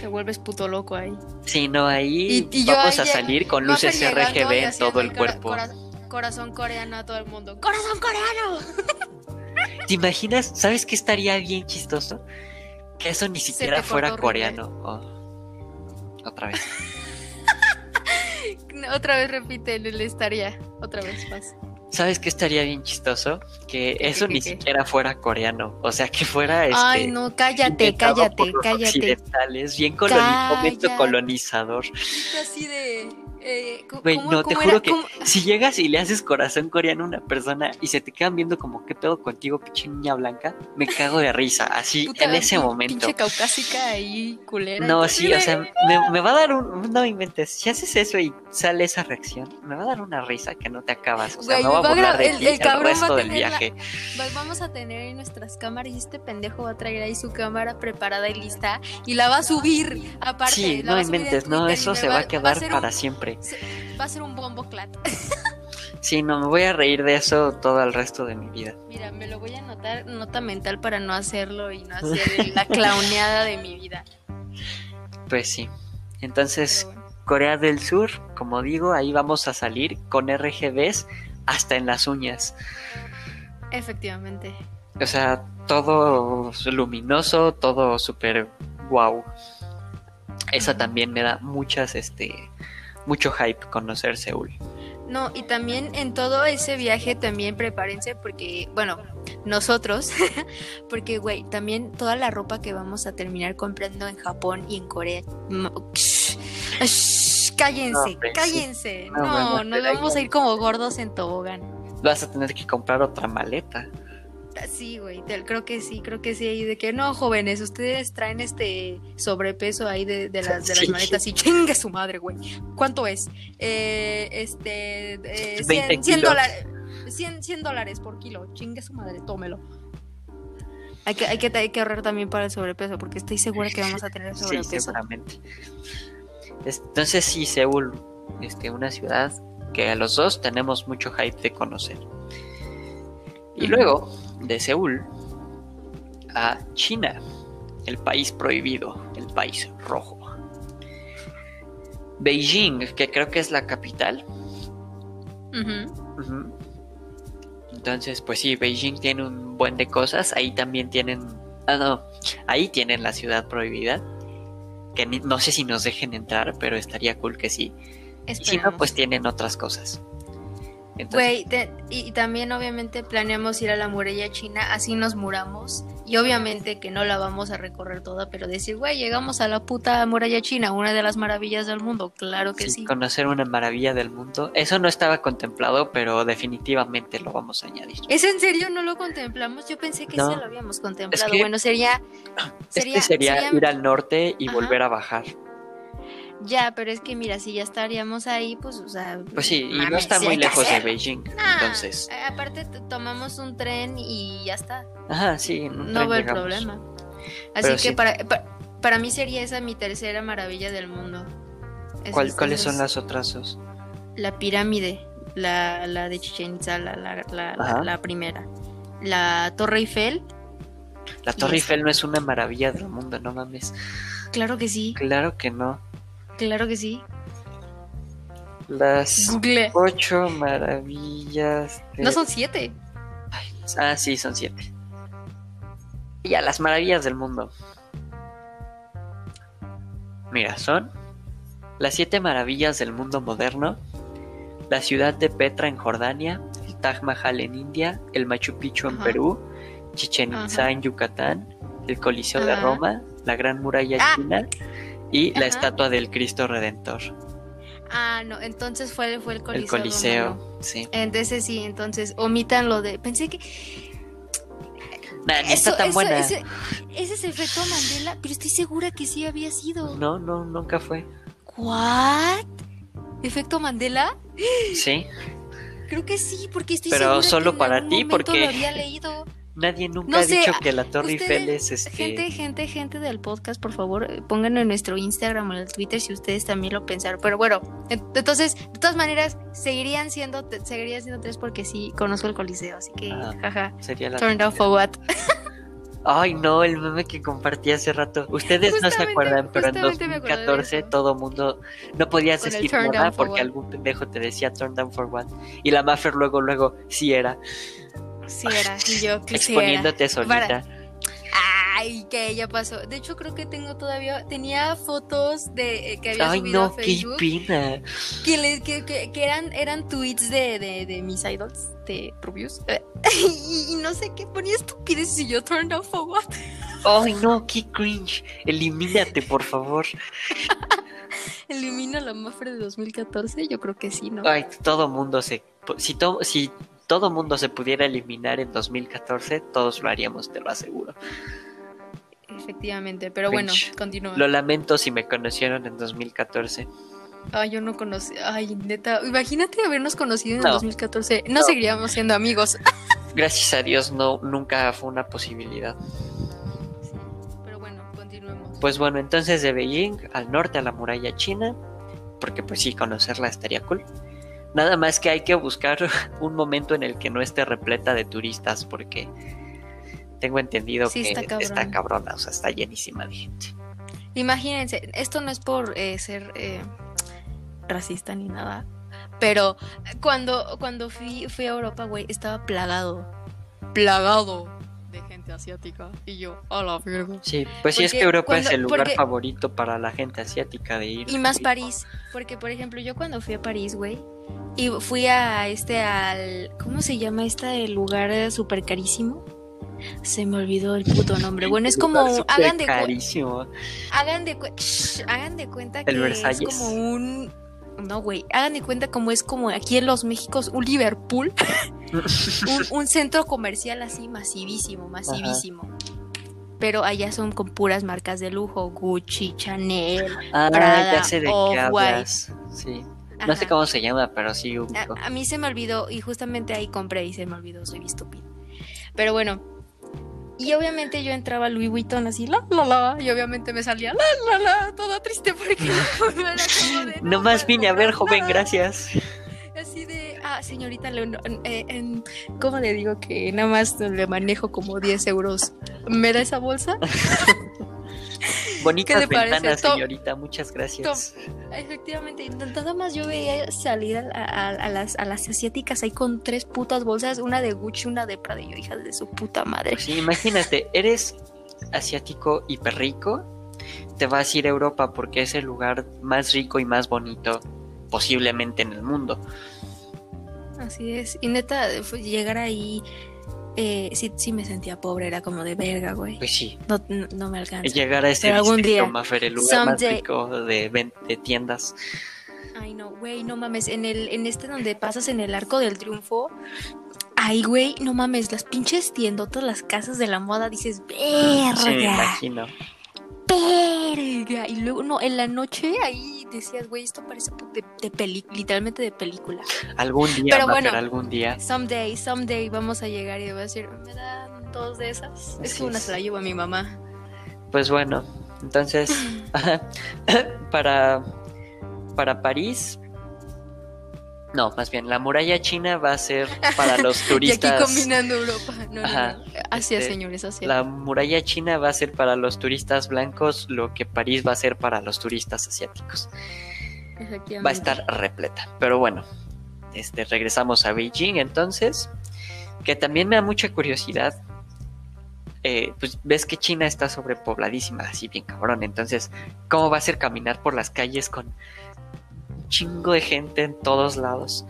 Speaker 1: Te vuelves puto loco ahí.
Speaker 2: si no ahí
Speaker 1: Y- y yo
Speaker 2: vamos a
Speaker 1: ahí-
Speaker 2: salir con luces RGB en todo el cuerpo.
Speaker 1: cora- corazón coreano a todo el mundo. ¡Corazón coreano!
Speaker 2: ¿Te imaginas? ¿Sabes qué estaría bien chistoso? Que eso ni siquiera fuera coreano. Oh, Otra vez. (laughs)
Speaker 1: Otra vez repite el estaría. Otra vez más.
Speaker 2: ¿Sabes qué estaría bien chistoso? Que eso ni siquiera fuera coreano. O sea, que fuera este.
Speaker 1: Ay, no, cállate, cállate, cállate.
Speaker 2: Occidentales, bien colonizador. colonizador.
Speaker 1: Así de. Eh,
Speaker 2: Güey, no, te juro que si llegas y le haces corazón coreano a una persona y se te quedan viendo como, ¿qué pedo contigo, pinche niña blanca? Me cago de risa, así en ese momento.
Speaker 1: Pinche caucásica ahí, culera.
Speaker 2: No, sí, o sea, me, va a dar un. No inventes, si haces eso y sale esa reacción, me va a dar una risa que no te acabas. O sea, me va a burlar de el, el, resto del viaje.
Speaker 1: vamos a tener ahí nuestras cámaras y este pendejo va a traer ahí su cámara preparada y lista y la va a subir aparte.
Speaker 2: Sí, no inventes, no, eso se va, a quedar para siempre
Speaker 1: va a ser un bombo clat. (laughs)
Speaker 2: sí, no, me voy a reír de eso todo el resto de mi vida.
Speaker 1: Mira, me lo voy a anotar nota mental para no hacerlo y no hacer (laughs) la clowneada de mi vida.
Speaker 2: Pues sí. Entonces, Corea del Sur, como digo, ahí vamos a salir con RGBs hasta en las uñas.
Speaker 1: Efectivamente.
Speaker 2: O sea, todo luminoso, todo súper wow. Esa también me da muchas, este, mucho hype conocer Seúl.
Speaker 1: No, y también en todo ese viaje también prepárense porque, bueno, nosotros, (laughs) porque, güey, también toda la ropa que vamos a terminar comprando en Japón y en Corea. cállense, pues cállense. No, nos vamos a ir como gordos en tobogán.
Speaker 2: Vas a tener que comprar otra maleta.
Speaker 1: Sí, güey, creo que sí, creo que sí, ahí de que no, jóvenes, ustedes traen este sobrepeso ahí de, las, de las maletas y chingue su madre, güey. ¿Cuánto es? Eh, este, eh, 100, dólares. 100, dólares por kilo, chingue su madre, tómelo. Hay que, hay, que, hay que ahorrar también para el sobrepeso, porque estoy segura que vamos a tener sobrepeso. Sí,
Speaker 2: seguramente. Entonces sí, Seúl, este, una ciudad que a los dos tenemos mucho hype de conocer. Y luego de Seúl a China, el país prohibido, el país rojo. Beijing, que creo que es la capital. Entonces, pues sí, Beijing tiene un buen de cosas. Ahí también tienen. Ah, no. Ahí tienen la ciudad prohibida. Que no sé si nos dejen entrar, pero estaría cool que sí. Y si no, pues tienen otras cosas.
Speaker 1: Güey, y, también obviamente planeamos ir a la muralla china, así nos muramos. Y obviamente que no la vamos a recorrer toda, pero decir, güey, llegamos a la puta muralla china, una de las maravillas del mundo, claro que sí.
Speaker 2: Conocer una maravilla del mundo, eso no estaba contemplado, pero definitivamente lo vamos a añadir.
Speaker 1: ¿Es en serio? ¿No lo contemplamos? Yo pensé que sí lo habíamos contemplado. bueno, sería...
Speaker 2: sería, sería, ir al norte y volver a bajar.
Speaker 1: Ya, pero es que mira, si ya estaríamos ahí, pues, o sea.
Speaker 2: Pues sí, y no está muy (laughs) lejos de Beijing, entonces.
Speaker 1: Aparte, tomamos un tren y ya está.
Speaker 2: Ajá, sí,
Speaker 1: no veo el problema. Así que para, para, mí sería esa mi tercera maravilla del mundo.
Speaker 2: ¿Cuáles son las otras dos?
Speaker 1: La pirámide, la, la de Chichen Itza, la, la, la, primera. La Torre Eiffel.
Speaker 2: La Torre Eiffel no es una maravilla del mundo, no mames.
Speaker 1: Claro que sí.
Speaker 2: Claro que no.
Speaker 1: Claro que sí.
Speaker 2: Las ocho maravillas.
Speaker 1: No son siete.
Speaker 2: ah, sí, son siete. Ya, las maravillas del mundo. Mira, son las siete maravillas del mundo moderno, la ciudad de Petra en Jordania, el Taj Mahal en India, el Machu Picchu en Perú, Chichen Itza en Yucatán, el Coliseo de Roma, la Gran Muralla ah. China y la estatua del Cristo Redentor.
Speaker 1: Ah, no, entonces fue, fue el Coliseo.
Speaker 2: El Coliseo, sí.
Speaker 1: Entonces sí, entonces omitan lo de. Pensé que.
Speaker 2: Nah, no está tan buena.
Speaker 1: Ese, ese, es efecto Mandela, pero estoy segura que sí había sido.
Speaker 2: No, no, nunca fue.
Speaker 1: ¿What? ¿Efecto Mandela?
Speaker 2: Sí. (gasps)
Speaker 1: Creo que sí, porque estoy
Speaker 2: pero solo para
Speaker 1: ti,
Speaker 2: porque.
Speaker 1: Lo había leído.
Speaker 2: Nadie nunca ha dicho que la Torre Eiffel es este.
Speaker 1: Gente, gente, gente del podcast, por favor, eh, pónganlo en nuestro Instagram o en el Twitter si ustedes también lo pensaron. Pero bueno, entonces, de todas maneras, seguirían siendo, seguirían siendo tres porque sí conozco el Coliseo, así que, jaja. Sería la Turned off for what. (laughs)
Speaker 2: Ay, no, el meme que compartí hace rato. Ustedes no se acuerdan, pero en 2014 todo mundo no podías decir nada porque algún pendejo te decía turn down for what. Y la Maffer luego, luego, sí era.
Speaker 1: Sí era, y yo
Speaker 2: Exponiéndote solita.
Speaker 1: Ay, que ya pasó. De hecho, creo que tengo todavía. Tenía fotos de eh, que había
Speaker 2: Ay,
Speaker 1: subido
Speaker 2: no,
Speaker 1: a Facebook.
Speaker 2: qué pena.
Speaker 1: Que, que, que- que eran, eran tweets de, de, de mis idols, de Rubius. (laughs) Y, y no sé qué ponía estupidez y yo turned off for what.
Speaker 2: Ay, no, qué cringe. Elimínate, por favor. (laughs)
Speaker 1: Elimina la Mafre de 2014. Yo creo que sí, ¿no?
Speaker 2: Ay, todo mundo se. Si, to- si todo mundo se pudiera eliminar en 2014, todos lo haríamos, te lo aseguro.
Speaker 1: Efectivamente. Pero bueno, continúa.
Speaker 2: Lo lamento si me conocieron en 2014.
Speaker 1: Ay, yo no conocí. Ay, neta. Imagínate habernos conocido en
Speaker 2: No.
Speaker 1: el 2014. No,
Speaker 2: No.
Speaker 1: seguiríamos siendo amigos. (laughs)
Speaker 2: Gracias a Dios, no, nunca fue una posibilidad.
Speaker 1: Sí, pero bueno, continuemos.
Speaker 2: Pues bueno, entonces de Beijing al norte a la muralla china, porque pues sí, conocerla estaría cool. Nada más que hay que buscar (laughs) un momento en el que no esté repleta de turistas, porque tengo entendido
Speaker 1: Sí,
Speaker 2: que
Speaker 1: está cabrón.
Speaker 2: está cabrona, o sea, está llenísima de gente.
Speaker 1: Imagínense, esto no es por eh, ser eh, racista ni nada, pero cuando, cuando fui, fui a Europa, güey, estaba plagado, plagado de gente asiática. Y yo, a la verga.
Speaker 2: Sí, pues sí es
Speaker 1: Porque
Speaker 2: que Europa
Speaker 1: cuando-
Speaker 2: es el lugar
Speaker 1: porque-
Speaker 2: favorito para la gente asiática de ir.
Speaker 1: Y más París, porque por ejemplo, yo cuando fui a París, güey, y fui a este, al, ¿cómo se llama este lugar eh, súper carísimo? Se me olvidó el puto nombre. Bueno, es (laughs) como, hagan de,
Speaker 2: carísimo.
Speaker 1: Hagan de, Shh, hagan de cuenta que
Speaker 2: ¿El
Speaker 1: es
Speaker 2: Versalles?
Speaker 1: como un... No, güey. Hagan de cuenta como es como aquí en los Méxicos un Liverpool. (laughs) un, un centro comercial así masivísimo, masivísimo. Pero allá son con puras marcas de lujo. Gucci, Chanel.
Speaker 2: ah,
Speaker 1: Prada, Off-White.
Speaker 2: hablas. No sé cómo se llama, pero sí ubico.
Speaker 1: A, a mí se me olvidó y justamente ahí compré y se me olvidó, soy estúpida. Pero bueno, y obviamente yo entraba a Louis Vuitton así, la, la, la, y obviamente me salía, la, la, la, toda triste porque no (laughs) era como de, no
Speaker 2: Nomás vine a ver, joven, gracias.
Speaker 1: Así de, ah, señorita eh, ¿cómo le digo que nada más le manejo como 10 euros? ¿Me da esa bolsa? (laughs) (laughs)
Speaker 2: Bonitas ventanas,
Speaker 1: Tom-
Speaker 2: señorita, muchas gracias.
Speaker 1: Efectivamente, y nada más yo veía salir a, a- a las, a las asiáticas ahí con tres putas bolsas, una de Gucci, una de Prada, y yo, hija de su puta madre.
Speaker 2: Sí, imagínate, eres asiático hiper rico, te vas a ir a Europa porque es el lugar más rico y más bonito posiblemente en el mundo.
Speaker 1: Así es. Y neta, fue llegar ahí, eh, sí, sí me sentía pobre, era como de verga, güey.
Speaker 2: Pues sí,
Speaker 1: No, no, no me alcanza.
Speaker 2: llegar a ese
Speaker 1: algún día,
Speaker 2: Mafer, el lugar más rico de, de tiendas.
Speaker 1: Ay, no, güey, no mames. En el, en este donde pasas en el arco del triunfo. Ay, güey, no mames, las pinches tiendotas, las casas de la moda, dices, verga,
Speaker 2: Sí, me imagino.
Speaker 1: verga. Y luego, no, en la noche ahí decías, güey, esto parece de, de peli, literalmente de película.
Speaker 2: Algún día,
Speaker 1: Pero
Speaker 2: Mafer,
Speaker 1: bueno.
Speaker 2: algún día.
Speaker 1: Someday, someday vamos a llegar y voy a decir, ¿me dan dos de esas? Es que una se la llevo a mi mamá.
Speaker 2: Pues bueno, entonces, (laughs) (laughs) para, para París, no, más bien, la muralla china va a ser para los (laughs)
Speaker 1: Y aquí
Speaker 2: turistas.
Speaker 1: combinando Europa. No,
Speaker 2: Ajá,
Speaker 1: no. Asia,
Speaker 2: este,
Speaker 1: señores, Asia.
Speaker 2: La muralla china va a ser para los turistas blancos, lo que París va a ser para los turistas asiáticos. Va a estar repleta. Pero bueno, este, regresamos a Beijing entonces, que también me da mucha curiosidad. Eh, pues ves que China está sobrepobladísima, así bien cabrón. Entonces, ¿cómo va a ser caminar por las calles con chingo de gente en todos lados?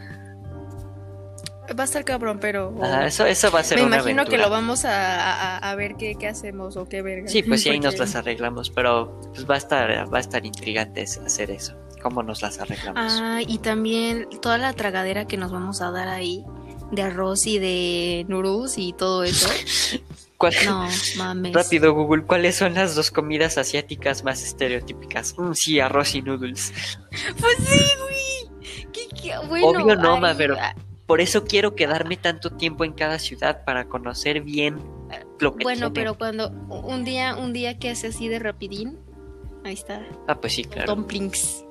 Speaker 1: Va a estar cabrón, pero.
Speaker 2: Ajá, eso, eso va a ser
Speaker 1: Me
Speaker 2: una
Speaker 1: imagino que lo vamos a, a- a ver qué, qué hacemos o qué verga.
Speaker 2: Sí, pues (laughs) sí, ahí nos las arreglamos, pero pues va a estar, va a estar intrigante hacer eso. ¿Cómo nos las arreglamos?
Speaker 1: Ah, y también toda la tragadera que nos vamos a dar ahí de arroz y de noodles y todo eso. (laughs)
Speaker 2: ¿Cuál-
Speaker 1: No, (laughs) mames.
Speaker 2: Rápido, Google, ¿cuáles son las dos comidas asiáticas más estereotípicas? Mm, sí, arroz y noodles.
Speaker 1: Pues sí, güey. ¿Qué, qué? Bueno,
Speaker 2: Obvio no,
Speaker 1: ay,
Speaker 2: ma, pero-
Speaker 1: ah,
Speaker 2: Por eso quiero quedarme tanto tiempo en cada ciudad para conocer bien lo que
Speaker 1: Bueno,
Speaker 2: tiene.
Speaker 1: pero cuando un día, un día que hace así de rapidín, ahí está,
Speaker 2: Ah, pues sí, claro.
Speaker 1: dumplings.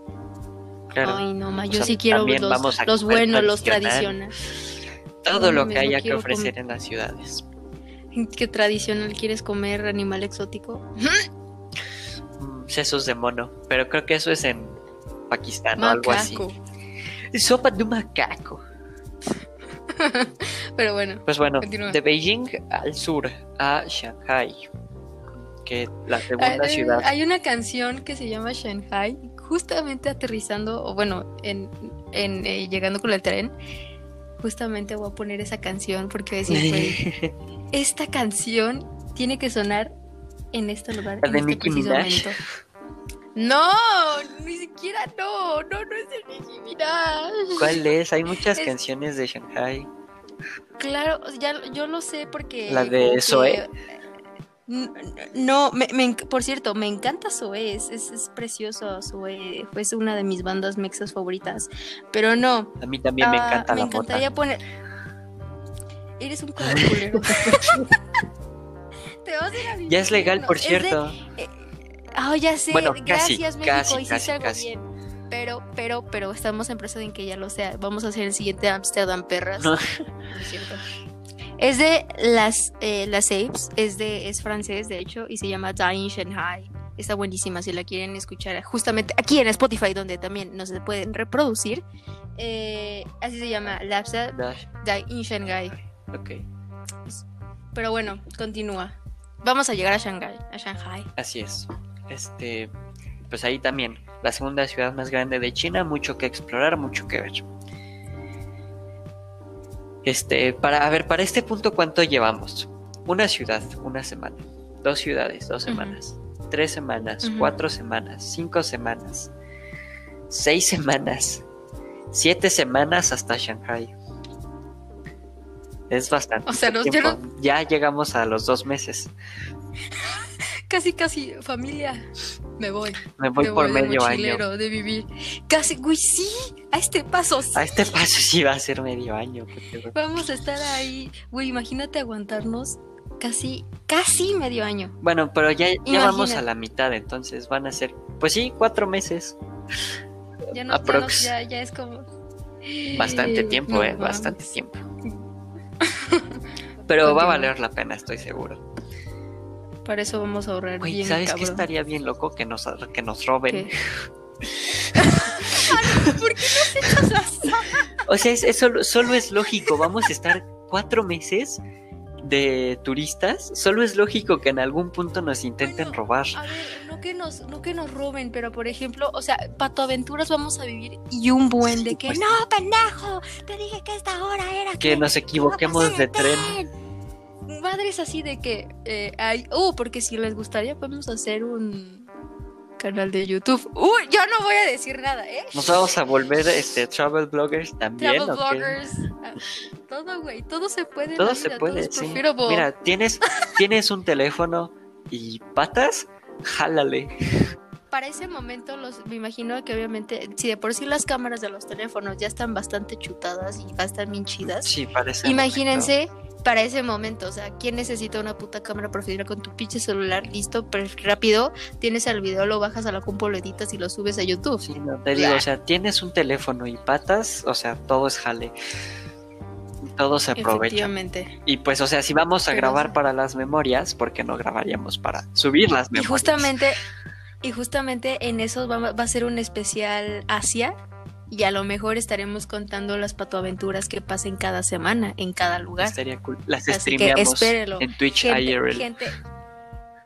Speaker 2: claro.
Speaker 1: Ay, no, ma,
Speaker 2: O
Speaker 1: yo
Speaker 2: sea,
Speaker 1: sí quiero los,
Speaker 2: vamos a
Speaker 1: los
Speaker 2: comer
Speaker 1: buenos, los
Speaker 2: tradicional.
Speaker 1: tradicionales.
Speaker 2: Todo lo que haya que ofrecer
Speaker 1: comer.
Speaker 2: en las ciudades.
Speaker 1: ¿Qué tradicional quieres comer animal exótico?
Speaker 2: Mm, sesos de mono. Pero creo que eso es en Pakistán o algo así.
Speaker 1: Macaco.
Speaker 2: Sopa de macaco. (laughs)
Speaker 1: Pero bueno,
Speaker 2: Pues bueno,
Speaker 1: Continúa.
Speaker 2: de Beijing al sur, a Shanghai. porque la segunda ciudad.
Speaker 1: Hay una canción que se llama Shanghai, justamente aterrizando, o bueno, en, en eh, llegando con el tren. Justamente voy a poner esa canción porque decir, (laughs) esta canción tiene que sonar en este lugar, en este preciso momento. No, ni siquiera no, no, no es de Nicki Minaj.
Speaker 2: ¿Cuál es? Hay muchas canciones de Shanghai.
Speaker 1: Claro, ya yo lo sé porque.
Speaker 2: La de Zoe.
Speaker 1: No, por cierto, me encanta Zoe, es, es, precioso Zoe, fue una de mis bandas mexas favoritas, pero no.
Speaker 2: A mí también me ah, encanta
Speaker 1: me
Speaker 2: la
Speaker 1: Me encantaría poner... Eres un culero. (laughs) Te vas a ir
Speaker 2: Ya es legal, por cierto.
Speaker 1: Eh, ah, ya sé, gracias México, hiciste algo bien. Pero, pero, pero estamos en proceso en que ya lo sea. Vamos a hacer el siguiente Amsterdam Perras. No. (laughs) es cierto. Es de las, eh, las Apes, es, de, es francés de hecho, y se llama Dying Shanghai. Está buenísima si la quieren escuchar justamente aquí en Spotify, donde también no se pueden reproducir. Eh, así se llama, Lapsa Dying Shanghai.
Speaker 2: Ok.
Speaker 1: Pero bueno, continúa. Vamos a llegar a Shanghai, a Shanghai.
Speaker 2: Así es. Este, pues ahí también, la segunda ciudad más grande de China, mucho que explorar, mucho que ver. Este, para, a ver, para este punto, ¿cuánto llevamos? Una ciudad, una semana. Dos ciudades, dos semanas. Tres semanas, cuatro semanas, cinco semanas. Seis semanas. Siete semanas hasta Shanghai. Es bastante.
Speaker 1: O sea,
Speaker 2: Ya llegamos a los dos meses.
Speaker 1: Casi, casi, familia. Me voy.
Speaker 2: Me voy por medio año.
Speaker 1: De vivir. Casi, güey, sí. A este paso sí.
Speaker 2: A este paso sí va a ser medio año.
Speaker 1: Vamos a estar ahí. Güey, imagínate aguantarnos casi, casi medio año.
Speaker 2: Bueno, pero ya, ya vamos a la mitad, entonces van a ser, pues sí, cuatro meses.
Speaker 1: Ya, (laughs) no, ya, ya, es como...
Speaker 2: Bastante tiempo, eh, bastante tiempo. (laughs) Pero va a valer la pena, estoy seguro.
Speaker 1: Para eso vamos a ahorrar Oye,
Speaker 2: ¿sabes qué estaría bien loco? Que nos, que nos roben. (laughs)
Speaker 1: ¿Por qué nos echas
Speaker 2: O sea, es, solo, es lógico. Vamos a estar cuatro meses de turistas. Solo es lógico que en algún punto nos intenten robar.
Speaker 1: A ver, no que, nos, no que nos roben, pero por ejemplo, o sea, Pato Aventuras vamos a vivir y un buen de que, pues no, pendejo, te dije que esta hora era.
Speaker 2: Que, nos equivoquemos de tren
Speaker 1: madres así de que eh, hay. Uh, porque si les gustaría, podemos hacer un canal de YouTube. Uy, yo no voy a decir nada, ¿eh?
Speaker 2: Nos vamos a volver este travel bloggers también.
Speaker 1: Travel bloggers. Ah, todo, güey, todo se puede.
Speaker 2: Todo se puede, sí. Mira, tienes, tienes un teléfono y patas, jálale.
Speaker 1: Para ese momento, los, me imagino que obviamente, si de por sí las cámaras de los teléfonos ya están bastante chutadas y bastante bien chidas,
Speaker 2: sí, parece.
Speaker 1: Imagínense para ese momento. O sea, ¿quién necesita una puta cámara profesional con tu pinche celular listo, pero rápido? Tienes el video, lo bajas a la compu, lo editas y lo subes a YouTube.
Speaker 2: Sí, no, te digo, o sea, tienes un teléfono y patas, o sea, todo es jale. Todo se aprovecha. Y pues, o sea, si vamos a grabar para las memorias, ¿por qué no grabaríamos para subir las memorias?
Speaker 1: Y justamente, y justamente en eso va, va a ser un especial Asia y a lo mejor estaremos contando las patoaventuras que pasen cada semana en cada lugar.
Speaker 2: Estaría cool. Las streameamos en Twitch
Speaker 1: gente,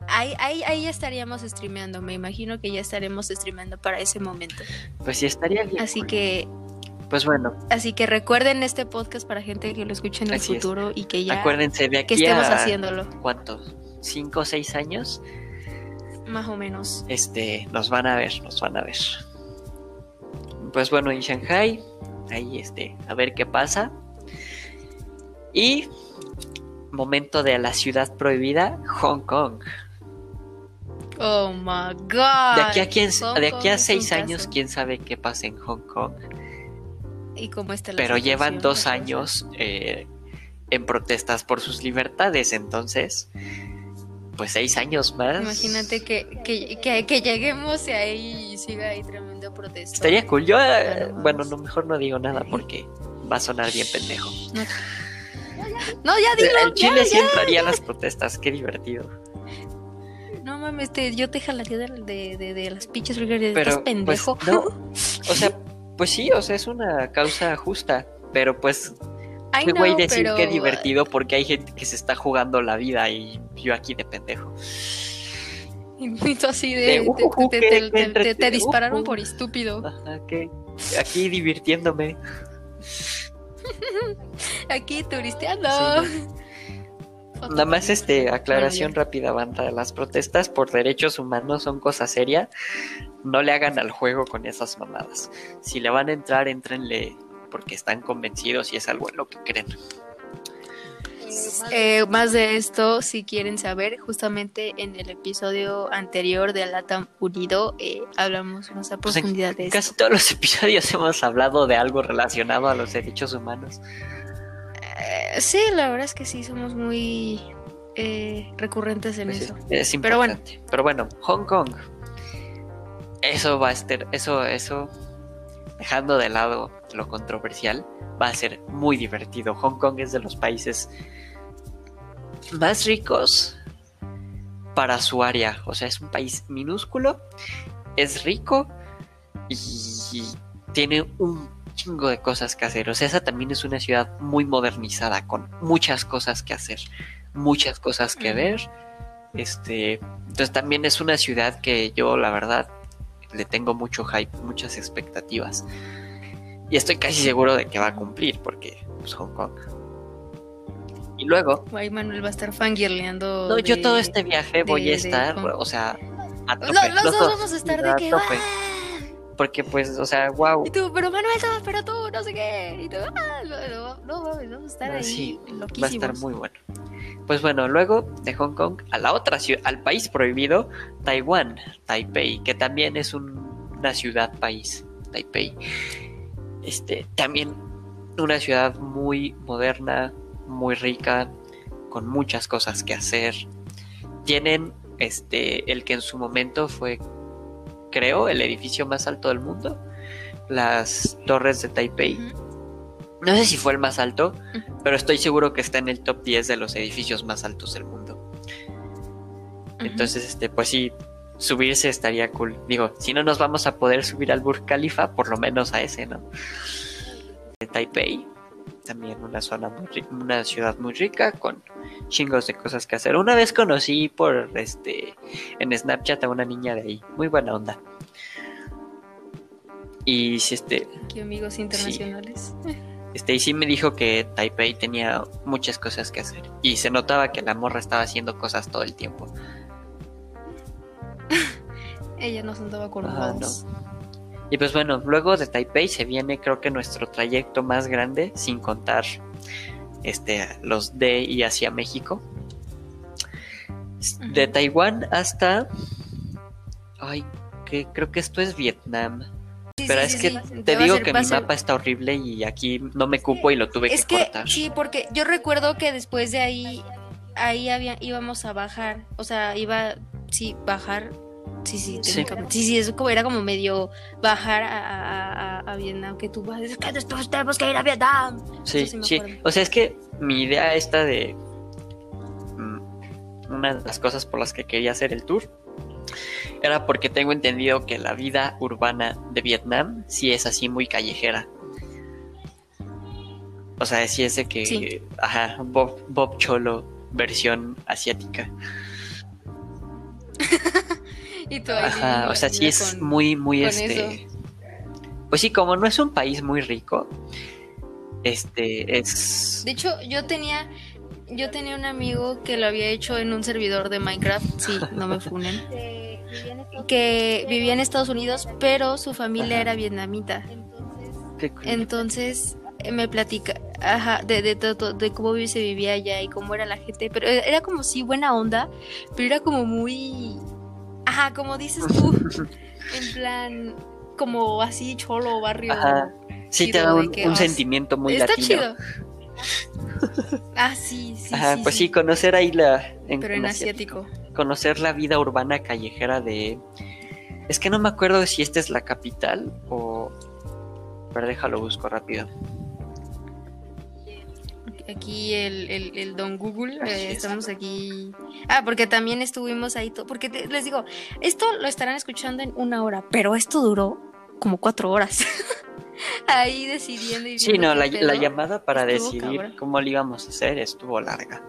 Speaker 1: ahí, ahí, ahí, ya estaríamos streameando. Me imagino que ya estaremos streameando para ese momento.
Speaker 2: Pues sí, estaría bien.
Speaker 1: Así que.
Speaker 2: Pues bueno.
Speaker 1: Así que recuerden este podcast para gente que lo escuche en el futuro y que ya.
Speaker 2: Acuérdense de aquí
Speaker 1: que estemos haciéndolo.
Speaker 2: ¿Cuántos? ¿Cinco o seis años?
Speaker 1: Más o menos.
Speaker 2: Este, nos van a ver, nos van a ver pues bueno, en Shanghai, ahí este, a ver qué pasa. Y momento de la ciudad prohibida, Hong Kong.
Speaker 1: Oh my god.
Speaker 2: De aquí a, quién, de aquí a seis años, quién sabe qué pasa en Hong Kong.
Speaker 1: ¿Y cómo está la
Speaker 2: Pero llevan dos años eh, en protestas por sus libertades, entonces pues seis años más.
Speaker 1: Imagínate que, que, que, lleguemos y ahí siga ahí tremendo
Speaker 2: Estaría cool. Yo, eh, bueno, no, mejor no digo nada porque va a sonar bien pendejo.
Speaker 1: No, ya dilo.
Speaker 2: En Chile sí entraría las protestas, qué divertido.
Speaker 1: No mames, yo te jalaría de, de, de, las pinches Pero, estás pues, pendejo.
Speaker 2: no, (laughs) o sea, pues sí, o sea, es una causa justa, pero pues Qué güey decir divertido porque hay gente que se está jugando la vida y yo aquí de pendejo.
Speaker 1: Tú así de. te, dispararon por estúpido.
Speaker 2: ¿qué? Aquí divirtiéndome. (laughs)
Speaker 1: Aquí turisteando.
Speaker 2: Nada más este aclaración rápida, banda. Las protestas por derechos humanos son cosa seria. No le hagan al juego con esas mamadas. Si le van a entrar, entrenle porque están convencidos y es algo en lo que creen.
Speaker 1: Eh, más de esto, si quieren saber, justamente en el episodio anterior de Alatam Unido eh, hablamos más a pues profundidad de
Speaker 2: esto. Casi todos los (laughs) episodios hemos hablado de algo relacionado a los derechos humanos.
Speaker 1: Eh, sí, la verdad es que sí, somos muy recurrentes en pues eso.
Speaker 2: Es, Pero bueno. Pero bueno, Hong Kong. Eso va a estar, eso, eso, dejando de lado lo controversial, va a ser muy divertido. Hong Kong es de los países más ricos para su área. O sea, es un país minúsculo, es rico y tiene un chingo de cosas que hacer. O sea, esa también es una ciudad muy modernizada, con muchas cosas que hacer, muchas cosas que ver. Este, entonces también es una ciudad que yo, la verdad, le tengo mucho hype, muchas expectativas. Y estoy casi seguro de que va a cumplir, porque pues, Hong Kong y luego.
Speaker 1: Guay, Manuel va a estar fangirleando.
Speaker 2: No, yo todo este viaje voy a estar, o sea, a tope.
Speaker 1: los, dos vamos a estar de que.
Speaker 2: Porque, pues, o sea, wow.
Speaker 1: Y tú, pero Manuel, pero tú, no sé qué. Y tú, ah, no, no, vamos a estar ahí. Sí,
Speaker 2: va a estar muy bueno. Pues bueno, luego de Hong Kong a la otra ciudad, al país prohibido, Taiwán, Taipei, que también es una ciudad país, Taipei. Este, también una ciudad muy moderna, muy rica, con muchas cosas que hacer. Tienen este el que en su momento fue creo el edificio más alto del mundo, las Torres de Taipei. No sé si fue el más alto, pero estoy seguro que está en el top 10 de los edificios más altos del mundo. Entonces, este, pues sí, subirse estaría cool. Digo, si no nos vamos a poder subir al Burj Khalifa, por lo menos a ese, ¿no? De Taipei también una zona muy una ciudad muy rica con chingos de cosas que hacer. Una vez conocí por este en Snapchat a una niña de ahí, muy buena onda. Y si este
Speaker 1: ¿Qué amigos internacionales.
Speaker 2: este y sí me dijo que Taipei tenía muchas cosas que hacer y se notaba que la morra estaba haciendo cosas todo el tiempo. (laughs)
Speaker 1: Ella no se andaba con
Speaker 2: y pues bueno, luego de Taipei se viene creo que nuestro trayecto más grande, sin contar este, los de y hacia México. De Taiwán hasta... Ay, que creo que esto es Vietnam. Pero es que te digo que mi mapa está horrible y aquí no me cupo y lo tuve que, cortar.
Speaker 1: Sí, porque yo recuerdo que después de ahí, ahí había, íbamos a bajar, o sea, iba, sí, bajar Sí, sí, sí. sí, eso como, era como medio bajar a, a, Vietnam, que tú vas a decir que después tenemos que ir a Vietnam.
Speaker 2: Sí, sí. O sea, es que mi idea esta de mm, una de las cosas por las que quería hacer el tour era porque tengo entendido que la vida urbana de Vietnam sí es así muy callejera. O sea, sí es de que, ajá, Bob, Bob Cholo versión asiática. (laughs) o sea, sí es muy, muy este. Pues sí, como no es un país muy rico, este es.
Speaker 1: De hecho, yo tenía, yo tenía un amigo que lo había hecho en un servidor de Minecraft, sí, no me funen, (laughs) que vivía en Estados Unidos, pero su familia era vietnamita. Entonces me platica, ajá, de, de, de, de, cómo se vivía allá y cómo era la gente, pero era como sí buena onda, pero era como muy Ajá, como dices tú, (laughs) en plan, como así cholo, barrio. Ajá.
Speaker 2: Sí, te da un, sentimiento muy Está chido.
Speaker 1: ah, sí, sí.
Speaker 2: Ajá, pues sí, conocer ahí la.
Speaker 1: Pero en asiático.
Speaker 2: Conocer la vida urbana callejera de. Es que no me acuerdo si esta es la capital o. Pero déjalo busco rápido
Speaker 1: aquí el, el, don Google, eh, estamos aquí. Ah, porque también estuvimos ahí, porque les digo, esto lo estarán escuchando en una hora, pero esto duró como cuatro horas. (laughs) ahí decidiendo. Y
Speaker 2: sí, no, la, llamada para decidir cómo lo íbamos a hacer estuvo larga.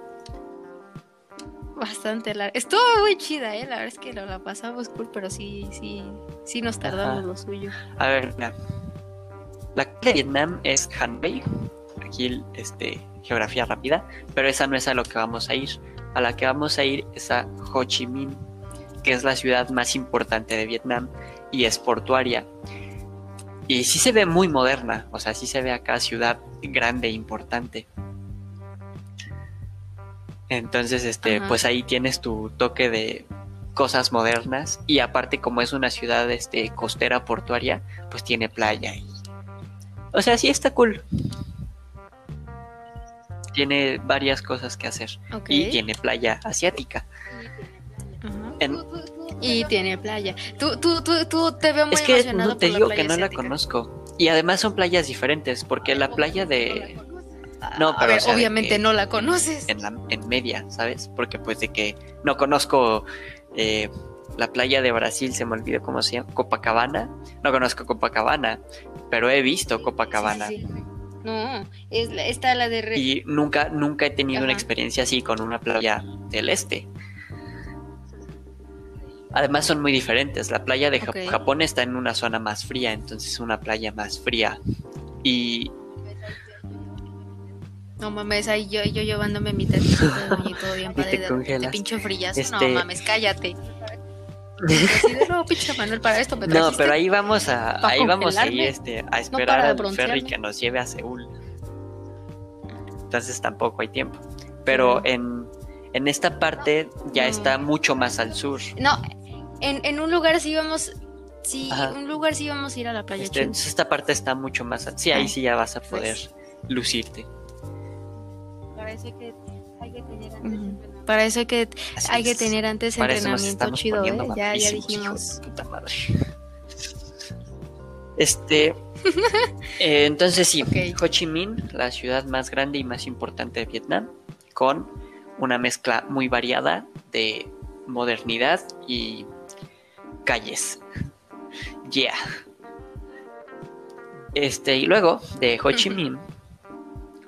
Speaker 1: bastante larga. Estuvo muy chida, ¿eh? La verdad es que lo, la pasamos cool, pero sí, sí, sí nos tardamos lo suyo.
Speaker 2: A ver, mira. La de Vietnam es Hanoi. Aquí, este, geografía rápida. Pero esa no es a lo que vamos a ir. A la que vamos a ir es a Ho Chi Minh, que es la ciudad más importante de Vietnam y es portuaria. Y sí se ve muy moderna, o sea, sí se ve acá ciudad grande, importante. Entonces, este, pues ahí tienes tu toque de cosas modernas y aparte como es una ciudad este costera portuaria, pues tiene playa y o sea, sí está cool. Tiene varias cosas que hacer y tiene playa asiática.
Speaker 1: Y tiene playa. Tú, tú, tú, tú te veo muy
Speaker 2: es que no, te digo que no la conozco. Y además son playas diferentes, porque la playa de
Speaker 1: no, pero obviamente no la conoces.
Speaker 2: En, la, en media, ¿sabes? Porque pues de que no conozco eh, la playa de Brasil, se me olvidó cómo se llama, Copacabana. No conozco Copacabana, pero he visto Copacabana.
Speaker 1: No, es esta la de...
Speaker 2: Y nunca, nunca he tenido una experiencia así con una playa del este. Además son muy diferentes. La playa de Japón está en una zona más fría, entonces es una playa más fría. Y
Speaker 1: no mames, ahí yo, yo llevándome mi tacito y todo bien (laughs) padre de, de, pincho frillazo. No este mames, cállate. No, pinche Manuel, para esto me
Speaker 2: No, pero ahí vamos a, ahí vamos a ir este, a esperar al ferry que nos lleve a Seúl. Entonces tampoco hay tiempo. Pero en, en esta parte ya está mucho más al sur.
Speaker 1: No, en, en un lugar sí vamos, sí, un lugar sí vamos a ir a la playa.
Speaker 2: Este, esta parte está mucho más, sí, ahí sí ya vas a poder pues. lucirte
Speaker 1: parece que hay que tener antes Para eso que hay que tener antes entrenamiento chido, ¿eh? Ya, ya dijimos.
Speaker 2: Este. (laughs) Eh, entonces sí, Ho Chi Minh, la ciudad más grande y más importante de Vietnam, con una mezcla muy variada de modernidad y calles. Yeah. Este, y luego de Ho Chi Minh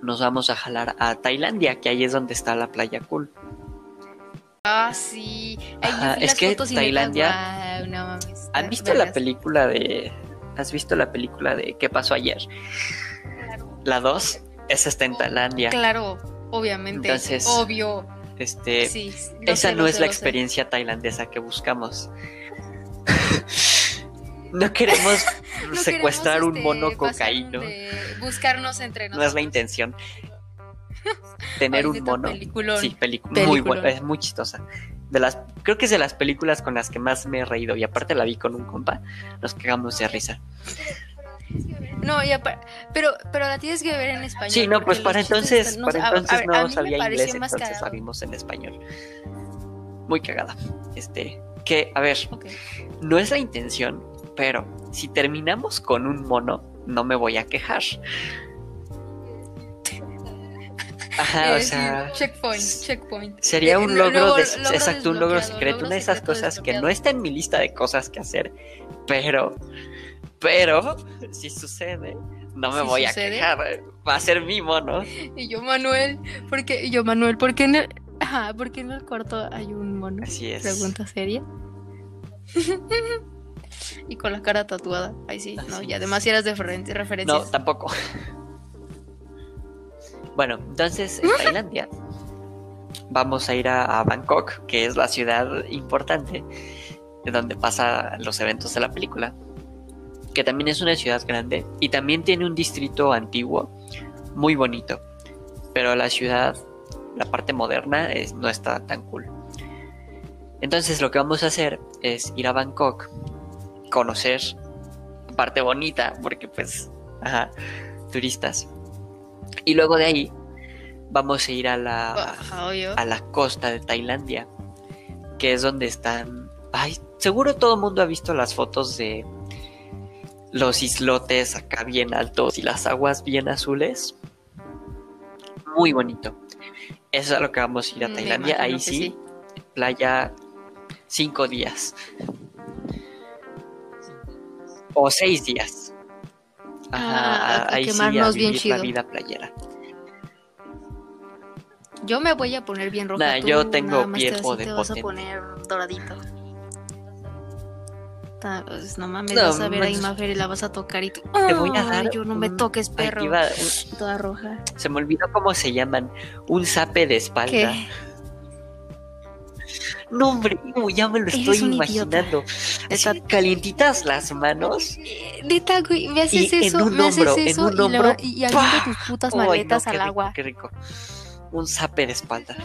Speaker 2: nos vamos a jalar a Tailandia, que ahí es donde está la playa cool.
Speaker 1: Ah, sí.
Speaker 2: es que Tailandia. ¿Has visto la película de. ¿Has visto la película de ¿Qué pasó ayer? La 2, esa está en Tailandia.
Speaker 1: Claro, obviamente. Entonces, obvio.
Speaker 2: Este, esa no es la experiencia tailandesa que buscamos. (laughs) (laughs) no queremos secuestrar un este, mono cocaíno.
Speaker 1: buscarnos entre nosotros.
Speaker 2: No es la intención. (laughs) Tener un mono. Sí, película. Muy buena, es muy chistosa. De las, creo que es de las películas con las que más me he reído. Y aparte la vi con un compa. Nos cagamos de risa.
Speaker 1: No, pero, pero la tienes que ver en español.
Speaker 2: Sí, no, pues para entonces, para entonces no sabía inglés, entonces sabimos en español. Muy cagada. Este, que, a ver, no es la intención, pero si terminamos con un mono, no me voy a quejar. Ajá, o sea.
Speaker 1: Checkpoint, checkpoint.
Speaker 2: Sería eh, un logro, de, exacto, un logro secreto, una de esas cosas que no está en mi lista de cosas que hacer, pero, pero, si sucede, no me voy a quejar, va a ser mi mono.
Speaker 1: Y yo, Manuel, porque, yo, Manuel, ¿por qué en el, ajá, ¿por qué en el cuarto hay un mono?
Speaker 2: Así es.
Speaker 1: Pregunta seria. (laughs) y con la cara tatuada. Ahí sí, no, ya demasiadas de referencias.
Speaker 2: No, tampoco. Bueno, entonces en Tailandia vamos a ir a, Bangkok, que es la ciudad importante de donde pasan los eventos de la película, que también es una ciudad grande y también tiene un distrito antiguo muy bonito, pero la ciudad, la parte moderna, es, no está tan cool. Entonces lo que vamos a hacer es ir a Bangkok conocer parte bonita, porque pues, ajá, turistas. Y luego de ahí vamos a ir a la, a la costa de Tailandia, que es donde están... Ay, seguro todo el mundo ha visto las fotos de los islotes acá bien altos y las aguas bien azules. Muy bonito. Eso es a lo que vamos a ir a Tailandia. Ahí sí, playa cinco días o seis días. Ajá, ah, ahí sí a vivir la vida playera.
Speaker 1: Yo me voy a poner bien roja.
Speaker 2: Nah,
Speaker 1: tú
Speaker 2: yo tengo piel
Speaker 1: te, vas- te vas a poner doradito. Pues, no mames,
Speaker 2: No,
Speaker 1: vas a ver a. Imafer y la vas a tocar y tú.
Speaker 2: Te voy a
Speaker 1: "Ay,
Speaker 2: dar
Speaker 1: yo no me toques, perro.
Speaker 2: va, un-
Speaker 1: Toda roja.
Speaker 2: se me olvidó cómo se llaman. Un zape de espalda.
Speaker 1: ¿Qué?
Speaker 2: No, hombre, ya me lo
Speaker 1: Eres
Speaker 2: estoy
Speaker 1: un
Speaker 2: imaginando. (laughs) Así, calientitas las manos.
Speaker 1: Neta, güey, me haces
Speaker 2: Y en
Speaker 1: eso,
Speaker 2: un
Speaker 1: me haces
Speaker 2: hombro, en
Speaker 1: eso
Speaker 2: un
Speaker 1: y, la-
Speaker 2: hombro,
Speaker 1: y, aviento tus putas
Speaker 2: no,
Speaker 1: maletas
Speaker 2: qué
Speaker 1: al
Speaker 2: rico,
Speaker 1: agua.
Speaker 2: Qué rico. Un zape de espalda.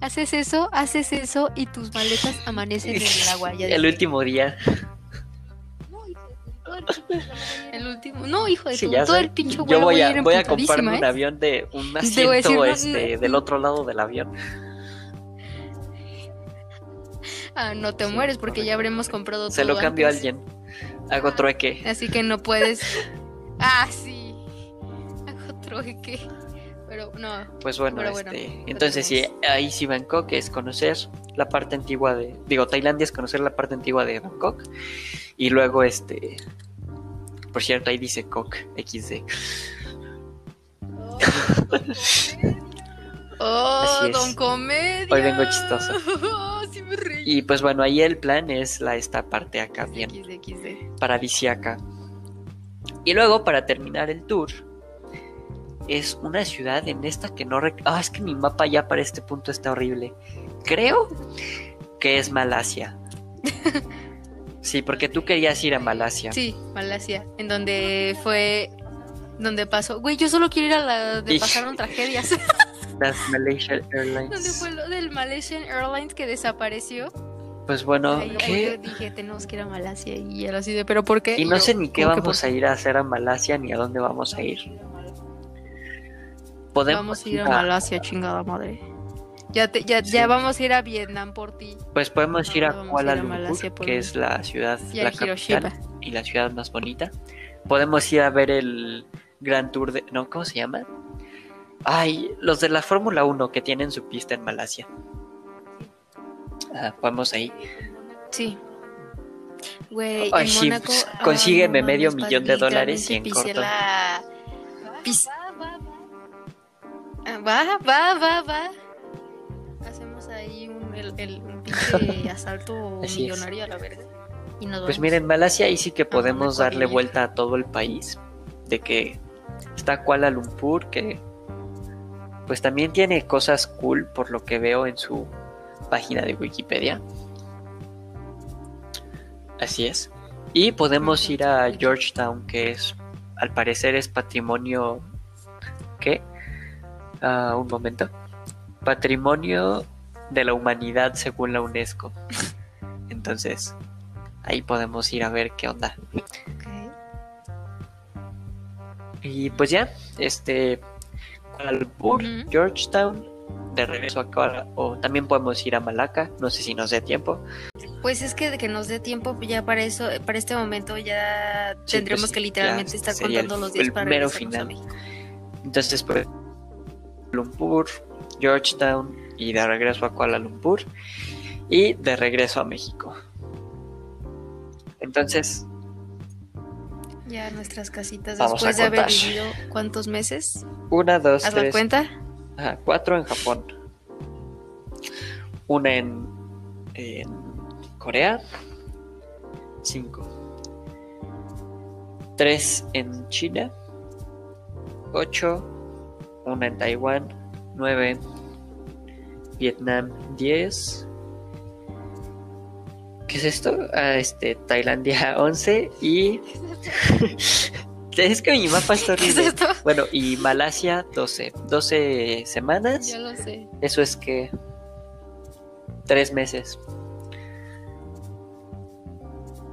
Speaker 1: Haces eso, haces eso y tus maletas amanecen en el agua. Ya (laughs)
Speaker 2: El último día.
Speaker 1: El último. No, hijo de
Speaker 2: Sí,
Speaker 1: tu, todo
Speaker 2: sé.
Speaker 1: el pinche
Speaker 2: Yo voy a, voy a comprarme un
Speaker 1: ¿eh?
Speaker 2: avión de un asiento
Speaker 1: decir, no,
Speaker 2: este,
Speaker 1: no,
Speaker 2: del
Speaker 1: no.
Speaker 2: otro lado del avión.
Speaker 1: Ah, no te
Speaker 2: Sí,
Speaker 1: mueres porque ya habremos comprado
Speaker 2: Se
Speaker 1: todo
Speaker 2: lo cambio a
Speaker 1: antes.
Speaker 2: alguien. Hago trueque.
Speaker 1: Así que no puedes. (laughs) Ah, sí. Hago trueque. Pero no.
Speaker 2: Pues bueno,
Speaker 1: Pero bueno,
Speaker 2: este, entonces sí, ahí sí Bangkok es conocer la parte antigua de, digo, Tailandia es conocer la parte antigua de Bangkok y luego este, por cierto, ahí dice Kok XD.
Speaker 1: Oh,
Speaker 2: Así es.
Speaker 1: don comedia.
Speaker 2: Hoy vengo chistoso. (laughs)
Speaker 1: sí me reí.
Speaker 2: Y pues bueno, ahí el plan es la esta parte acá bien paradisiaca. Y luego para terminar el tour es una ciudad en esta que no rec- ah es que mi mapa ya para este punto está horrible. Creo que es Malasia. (laughs) Sí, porque tú querías ir a Malasia.
Speaker 1: Sí, Malasia, en donde fue donde pasó. Güey, yo solo quiero ir a la de pasaron (laughs) tragedias.
Speaker 2: Las Malaysia
Speaker 1: donde
Speaker 2: Airlines.
Speaker 1: fue lo del Malaysian Airlines que desapareció.
Speaker 2: Pues bueno, ¿qué?
Speaker 1: yo dije, tenemos que ir a Malasia y era así de, pero ¿por qué?
Speaker 2: Y no sé ni qué
Speaker 1: ¿cómo que
Speaker 2: vamos
Speaker 1: por
Speaker 2: a ir a hacer a Malasia ni a dónde vamos a ir. Podemos
Speaker 1: Vamos a ir a Malasia, chingada madre. Ya, te- ya,
Speaker 2: Sí.
Speaker 1: ya vamos a ir a Vietnam por ti.
Speaker 2: Pues podemos ir a Kuala Lumpur, que
Speaker 1: mí.
Speaker 2: es la ciudad,
Speaker 1: Y
Speaker 2: la capital y la ciudad más bonita. Podemos ir a ver el Gran Tour de... No, ¿cómo se llama? Ay, los de la Fórmula 1 que tienen su pista en Malasia. Ah, podemos ahí.
Speaker 1: Sí. Güey,
Speaker 2: Ay,
Speaker 1: en
Speaker 2: sí,
Speaker 1: Mónaco.
Speaker 2: pues,
Speaker 1: ah,
Speaker 2: consígueme
Speaker 1: no
Speaker 2: medio millón de dólares y en corto.
Speaker 1: la- pis- Ah, Va, va, va, va. Hacemos ahí un, el, el- un pinche (laughs) asalto
Speaker 2: es.
Speaker 1: millonario a la verga. Y nos
Speaker 2: Pues
Speaker 1: vamos.
Speaker 2: miren, Malasia ahí sí que podemos
Speaker 1: una
Speaker 2: darle vuelta a todo el país. De que está Kuala Lumpur, que pues también tiene cosas cool por lo que veo en su página de Wikipedia. Así es. Y podemos ir a Georgetown, que es, al parecer es patrimonio... ¿Qué? Ah, un momento. Patrimonio de la humanidad según la UNESCO. (laughs) Entonces, ahí podemos ir a ver qué onda. Y pues ya, este,
Speaker 1: Ujú.
Speaker 2: Georgetown, de regreso a Kuala, o también podemos ir a Malaca, no sé si nos dé tiempo.
Speaker 1: Pues es que de que nos dé tiempo ya para eso, para este momento ya
Speaker 2: Sí,
Speaker 1: tendremos
Speaker 2: pues
Speaker 1: que literalmente estar
Speaker 2: el-
Speaker 1: contando los días
Speaker 2: el
Speaker 1: para
Speaker 2: mero
Speaker 1: a
Speaker 2: final.
Speaker 1: México.
Speaker 2: Entonces, pues, Lumpur, Georgetown y de regreso a Kuala Lumpur y de regreso a México. Entonces,
Speaker 1: Ya nuestras casitas
Speaker 2: Vamos
Speaker 1: después de haber vivido cuántos meses.
Speaker 2: una, dos,
Speaker 1: ¿Haz la
Speaker 2: tres,
Speaker 1: cuenta?
Speaker 2: Ajá, cuatro en Japón. Una en, en Corea. Cinco. Tres en China. Ocho. Una en Taiwán. Nueve. Vietnam. Diez. ¿Qué es esto? Ah, este, Tailandia (laughs) 11 y... (laughs) es que mi mapa está
Speaker 1: ¿Qué es
Speaker 2: horrible.
Speaker 1: esto?
Speaker 2: Bueno, y Malasia 12. 12 semanas.
Speaker 1: Ya lo sé.
Speaker 2: Eso es que. Tres meses.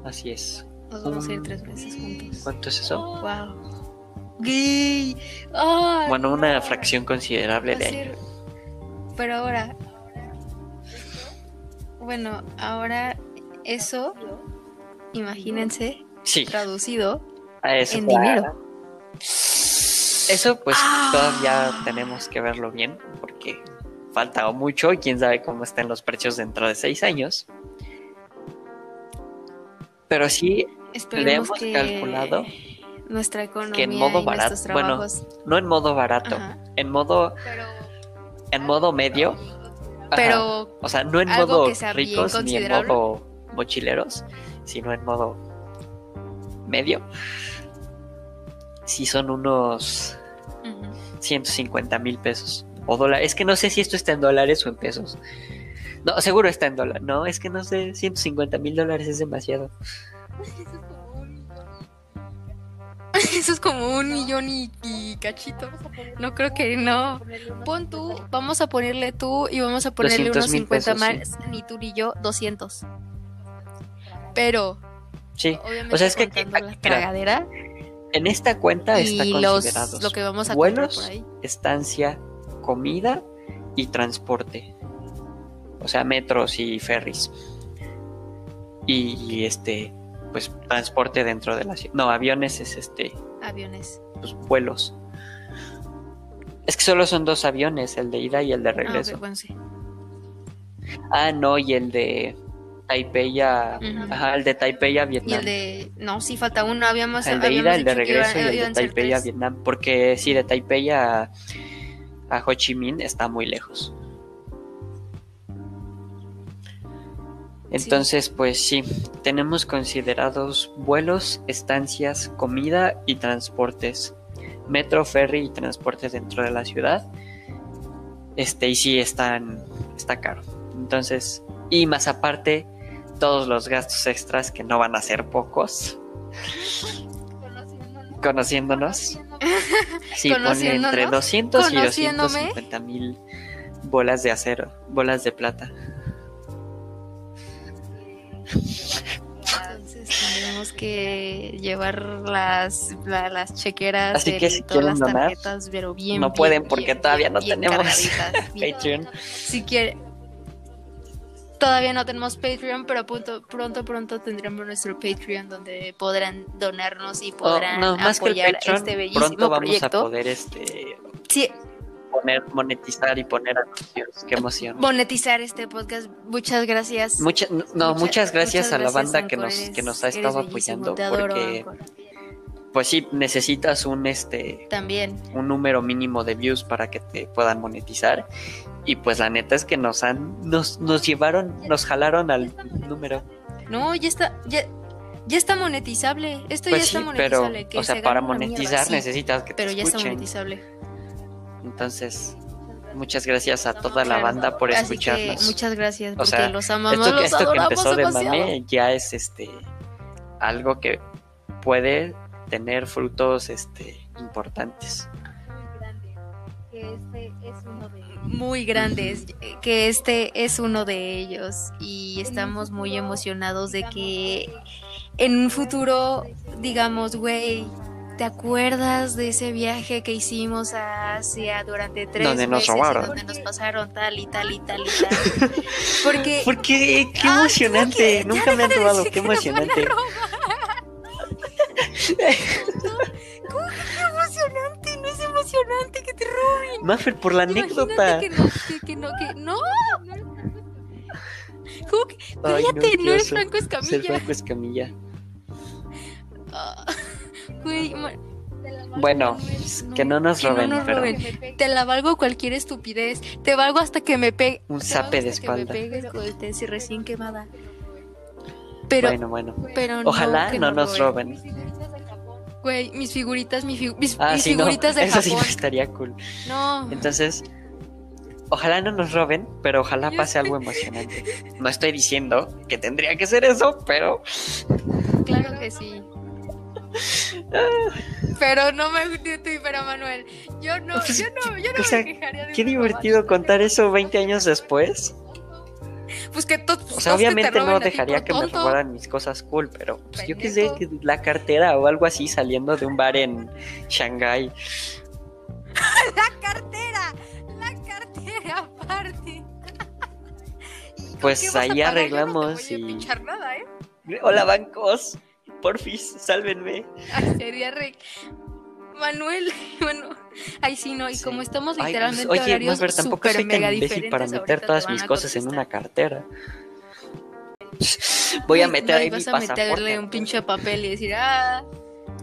Speaker 2: Así es.
Speaker 1: Nos vamos a ir tres meses juntos.
Speaker 2: ¿Cuánto es eso?
Speaker 1: Wow. Gay. Ay,
Speaker 2: Bueno, una fracción considerable de año.
Speaker 1: Pero ahora. Bueno, ahora eso, imagínense,
Speaker 2: Sí,
Speaker 1: traducido
Speaker 2: a eso.
Speaker 1: en dinero.
Speaker 2: Eso, pues
Speaker 1: Ah.
Speaker 2: todavía tenemos que verlo bien, porque falta mucho y quién sabe cómo están los precios dentro de seis años. Pero sí,
Speaker 1: Esperemos
Speaker 2: hemos
Speaker 1: que
Speaker 2: calculado.
Speaker 1: nuestra economía
Speaker 2: que en modo barato, bueno, no en modo barato,
Speaker 1: Ajá.
Speaker 2: en modo, en modo medio. ajá,
Speaker 1: Pero
Speaker 2: o sea, no en modo ricos ni en modo mochileros, sino en modo medio. Sí son unos
Speaker 1: ujú.
Speaker 2: 150 mil pesos o dólares. Es que no sé si esto está en dólares o en pesos. No, seguro está en dólares. No, es que no sé, 150 mil dólares es demasiado. (laughs)
Speaker 1: Eso es como un millón y, y cachito. No creo que no. Pon tú, vamos a ponerle tú y vamos a ponerle
Speaker 2: 200
Speaker 1: unos
Speaker 2: mil
Speaker 1: 50
Speaker 2: pesos,
Speaker 1: más, ni tú ni yo, 200. Pero,
Speaker 2: Sí,
Speaker 1: obviamente,
Speaker 2: O sea, es que-
Speaker 1: la tragadera
Speaker 2: en esta cuenta está
Speaker 1: y los,
Speaker 2: considerados
Speaker 1: lo que vamos a
Speaker 2: vuelos,
Speaker 1: comprar por ahí.
Speaker 2: estancia, comida y transporte. O sea, metros y ferries. Y este, pues transporte dentro de la ciudad. No, aviones es este,
Speaker 1: Aviones.
Speaker 2: pues vuelos. Es que solo son dos aviones, el de ida y el de
Speaker 1: Ah,
Speaker 2: regreso.
Speaker 1: ok, bueno, sí.
Speaker 2: Ah, no, y el de Taipei a... Ajá, el de Taipei a
Speaker 1: Y
Speaker 2: Vietnam.
Speaker 1: el de. No, sí, falta uno. Habíamos.
Speaker 2: el de ida, el de
Speaker 1: iba-
Speaker 2: regreso y el de Taipei a. Vietnam. Porque sí, de Taipei a, a Ho Chi Minh está muy lejos. Entonces, pues sí, tenemos considerados vuelos, estancias, comida y transportes. Metro, ferry y transportes dentro de la ciudad. Este, y sí, están, está caro. Entonces, y más aparte, todos los gastos extras que no van a ser pocos. Conociéndonos. (laughs) Sí, ponle
Speaker 1: Conociéndonos,
Speaker 2: entre 200 y
Speaker 1: conociéndome.
Speaker 2: 250 mil bolas de acero, bolas de plata.
Speaker 1: Entonces tendremos que llevar las, la- las chequeras
Speaker 2: Así que si
Speaker 1: todas
Speaker 2: quieren
Speaker 1: las
Speaker 2: donar,
Speaker 1: tarjetas, pero bien.
Speaker 2: no
Speaker 1: bien,
Speaker 2: pueden porque
Speaker 1: bien,
Speaker 2: todavía
Speaker 1: bien,
Speaker 2: no tenemos. (laughs) Patreon.
Speaker 1: Si quiere. Todavía no tenemos Patreon, pero pronto, pronto, pronto tendremos nuestro Patreon donde podrán donarnos y
Speaker 2: Oh,
Speaker 1: podrán
Speaker 2: no, más
Speaker 1: apoyar
Speaker 2: Patreon,
Speaker 1: este bellísimo
Speaker 2: pronto vamos
Speaker 1: proyecto.
Speaker 2: a poder este
Speaker 1: Sí,
Speaker 2: poner, monetizar y poner anuncios. Qué emoción.
Speaker 1: monetizar este podcast. Muchas gracias.
Speaker 2: Mucha- no,
Speaker 1: Mucha-
Speaker 2: muchas gracias
Speaker 1: muchas
Speaker 2: a la banda que nos,
Speaker 1: eres-
Speaker 2: que nos ha estado apoyando
Speaker 1: adoro,
Speaker 2: porque. Pues sí necesitas un este
Speaker 1: También.
Speaker 2: un número mínimo de views para que te puedan monetizar y pues la neta es que nos han nos, nos llevaron nos jalaron al número
Speaker 1: No, ya está, ya, ya está monetizable. Esto
Speaker 2: pues
Speaker 1: ya
Speaker 2: sí
Speaker 1: está
Speaker 2: pero
Speaker 1: monetizable. que
Speaker 2: o sea
Speaker 1: se
Speaker 2: para
Speaker 1: mierda,
Speaker 2: monetizar
Speaker 1: sí,
Speaker 2: necesitas que te
Speaker 1: Pero ya está monetizable.
Speaker 2: entonces muchas gracias a toda la banda por
Speaker 1: Así
Speaker 2: escucharnos
Speaker 1: muchas gracias
Speaker 2: O
Speaker 1: porque
Speaker 2: sea,
Speaker 1: los amamos,
Speaker 2: esto,
Speaker 1: los
Speaker 2: esto que empezó de mame ya es este algo que puede tener frutos este importantes.
Speaker 1: Muy grandes, que este es uno de ellos. Y estamos muy emocionados de que en un futuro digamos, güey, ¿te acuerdas de ese viaje que hicimos a Asia durante tres
Speaker 2: Donde nos
Speaker 1: meses
Speaker 2: robaron.
Speaker 1: donde nos pasaron tal y tal y tal y tal? (laughs) Porque
Speaker 2: porque qué
Speaker 1: Ah,
Speaker 2: emocionante. nunca me han robado qué emocionante
Speaker 1: ¿Cómo que qué emocionante? No es emocionante que te roben.
Speaker 2: Maffer por la anécdota
Speaker 1: Imagínate que no, que, que no, que no. ¿Cómo que?
Speaker 2: Ay, no,
Speaker 1: Cállate, no, eres. Franco
Speaker 2: ser
Speaker 1: Escamilla.
Speaker 2: Franco Escamilla
Speaker 1: Güey,
Speaker 2: bueno
Speaker 1: no,
Speaker 2: que no nos
Speaker 1: que no
Speaker 2: roben
Speaker 1: nos
Speaker 2: pero
Speaker 1: roben. Te la valgo cualquier estupidez. Te valgo hasta que me pegue.
Speaker 2: un zape de
Speaker 1: hasta que me
Speaker 2: espalda
Speaker 1: pegues con el tesis recién quemada. Pero,
Speaker 2: bueno bueno
Speaker 1: pero
Speaker 2: ojalá
Speaker 1: que
Speaker 2: no nos roben
Speaker 1: Güey, mis figuritas, mi fi- mis,
Speaker 2: ah
Speaker 1: mis
Speaker 2: sí no
Speaker 1: figuritas de (laughs)
Speaker 2: eso sí
Speaker 1: Japón.
Speaker 2: estaría cool
Speaker 1: No.
Speaker 2: Entonces, ojalá no nos roben, pero ojalá pase algo emocionante. No estoy diciendo que tendría que ser eso, pero
Speaker 1: Claro que sí. Pero no me pero Manuel, yo no,
Speaker 2: Pues,
Speaker 1: yo no, yo no
Speaker 2: o sea,
Speaker 1: me quejaría de
Speaker 2: qué divertido contar eso 20 años después.
Speaker 1: Pues que to-
Speaker 2: O
Speaker 1: todos
Speaker 2: sea,
Speaker 1: te
Speaker 2: obviamente no dejaría que me robaran mis cosas cool, pero pues, yo qué sé, la cartera o algo así saliendo de un bar en Shanghái. (laughs)
Speaker 1: La cartera, la cartera aparte. (laughs) ¿Y con
Speaker 2: Pues ahí?
Speaker 1: Yo no te
Speaker 2: arreglamos
Speaker 1: voy a
Speaker 2: y-
Speaker 1: pinchar nada, ¿eh?
Speaker 2: Hola bancos, porfis, sálvenme.
Speaker 1: Ay, sería re... Manuel, (laughs) bueno, ay sí, no, y
Speaker 2: Sí.
Speaker 1: como estamos
Speaker 2: Ay, pues,
Speaker 1: literalmente
Speaker 2: oye,
Speaker 1: horarios
Speaker 2: Maffer, tampoco soy
Speaker 1: mega diferentes,
Speaker 2: para meter
Speaker 1: te
Speaker 2: todas mis
Speaker 1: a
Speaker 2: cosas en una cartera. (laughs) Voy a meter
Speaker 1: no,
Speaker 2: ahí mi
Speaker 1: vas a
Speaker 2: pasaporte.
Speaker 1: meterle un pinche papel y decir, ah,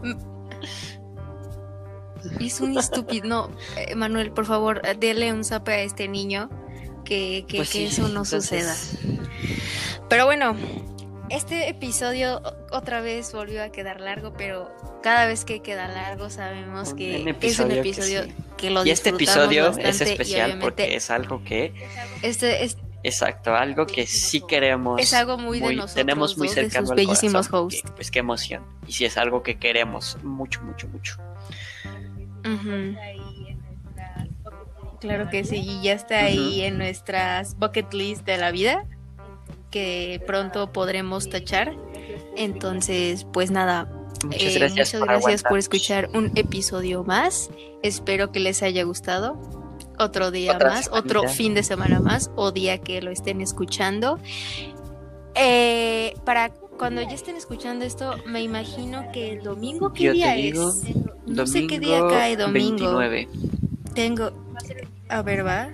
Speaker 1: mm, es un estúpido. No, eh, Manuel, por favor, dele un zape a este niño que, que, pues eso no suceda. Pero bueno, este episodio otra vez volvió a quedar largo, pero cada vez que queda largo sabemos que es un episodio que, lo
Speaker 2: Y este episodio es especial porque es algo que...
Speaker 1: Este, es,
Speaker 2: Exacto, algo que sí queremos.
Speaker 1: Es algo muy, de nosotros.
Speaker 2: Tenemos muy cercano
Speaker 1: al bellísimos hosts.
Speaker 2: pues qué emoción. Y sí es algo que queremos mucho, mucho, mucho.
Speaker 1: Claro que sí, y ya está ahí en nuestras bucket list de la vida que pronto podremos tachar. Entonces, pues nada,
Speaker 2: muchas eh, gracias,
Speaker 1: muchas gracias por escuchar un episodio más. Espero que les haya gustado. Otro día más, otro fin de semana más o día que lo estén escuchando. Eh, para cuando ya estén escuchando esto, me imagino que el domingo, ¿qué día es? No sé qué día cae domingo. 29. Tengo. A ver, va.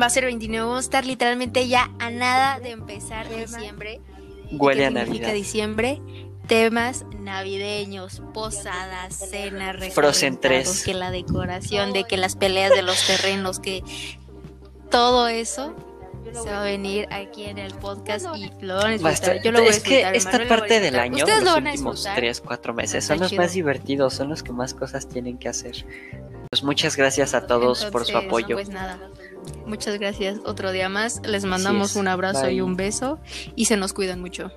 Speaker 1: Va a ser 29. Vamos a estar literalmente ya a nada de empezar diciembre.
Speaker 2: Huele a Navidad.
Speaker 1: diciembre? Temas navideños, posadas, cenas,
Speaker 2: Frozen 3.
Speaker 1: Que la decoración, de que las peleas de los terrenos, que todo eso se va a venir aquí en el podcast y lo van a disfrutar. Yo lo voy a
Speaker 2: es que esta parte del año, los últimos 3, 4 meses, son los más divertidos, son los que más cosas tienen que hacer. Pues muchas gracias a todos por su apoyo.
Speaker 1: Pues nada, muchas gracias. Otro día más. Les mandamos un abrazo y un beso y se nos cuidan mucho.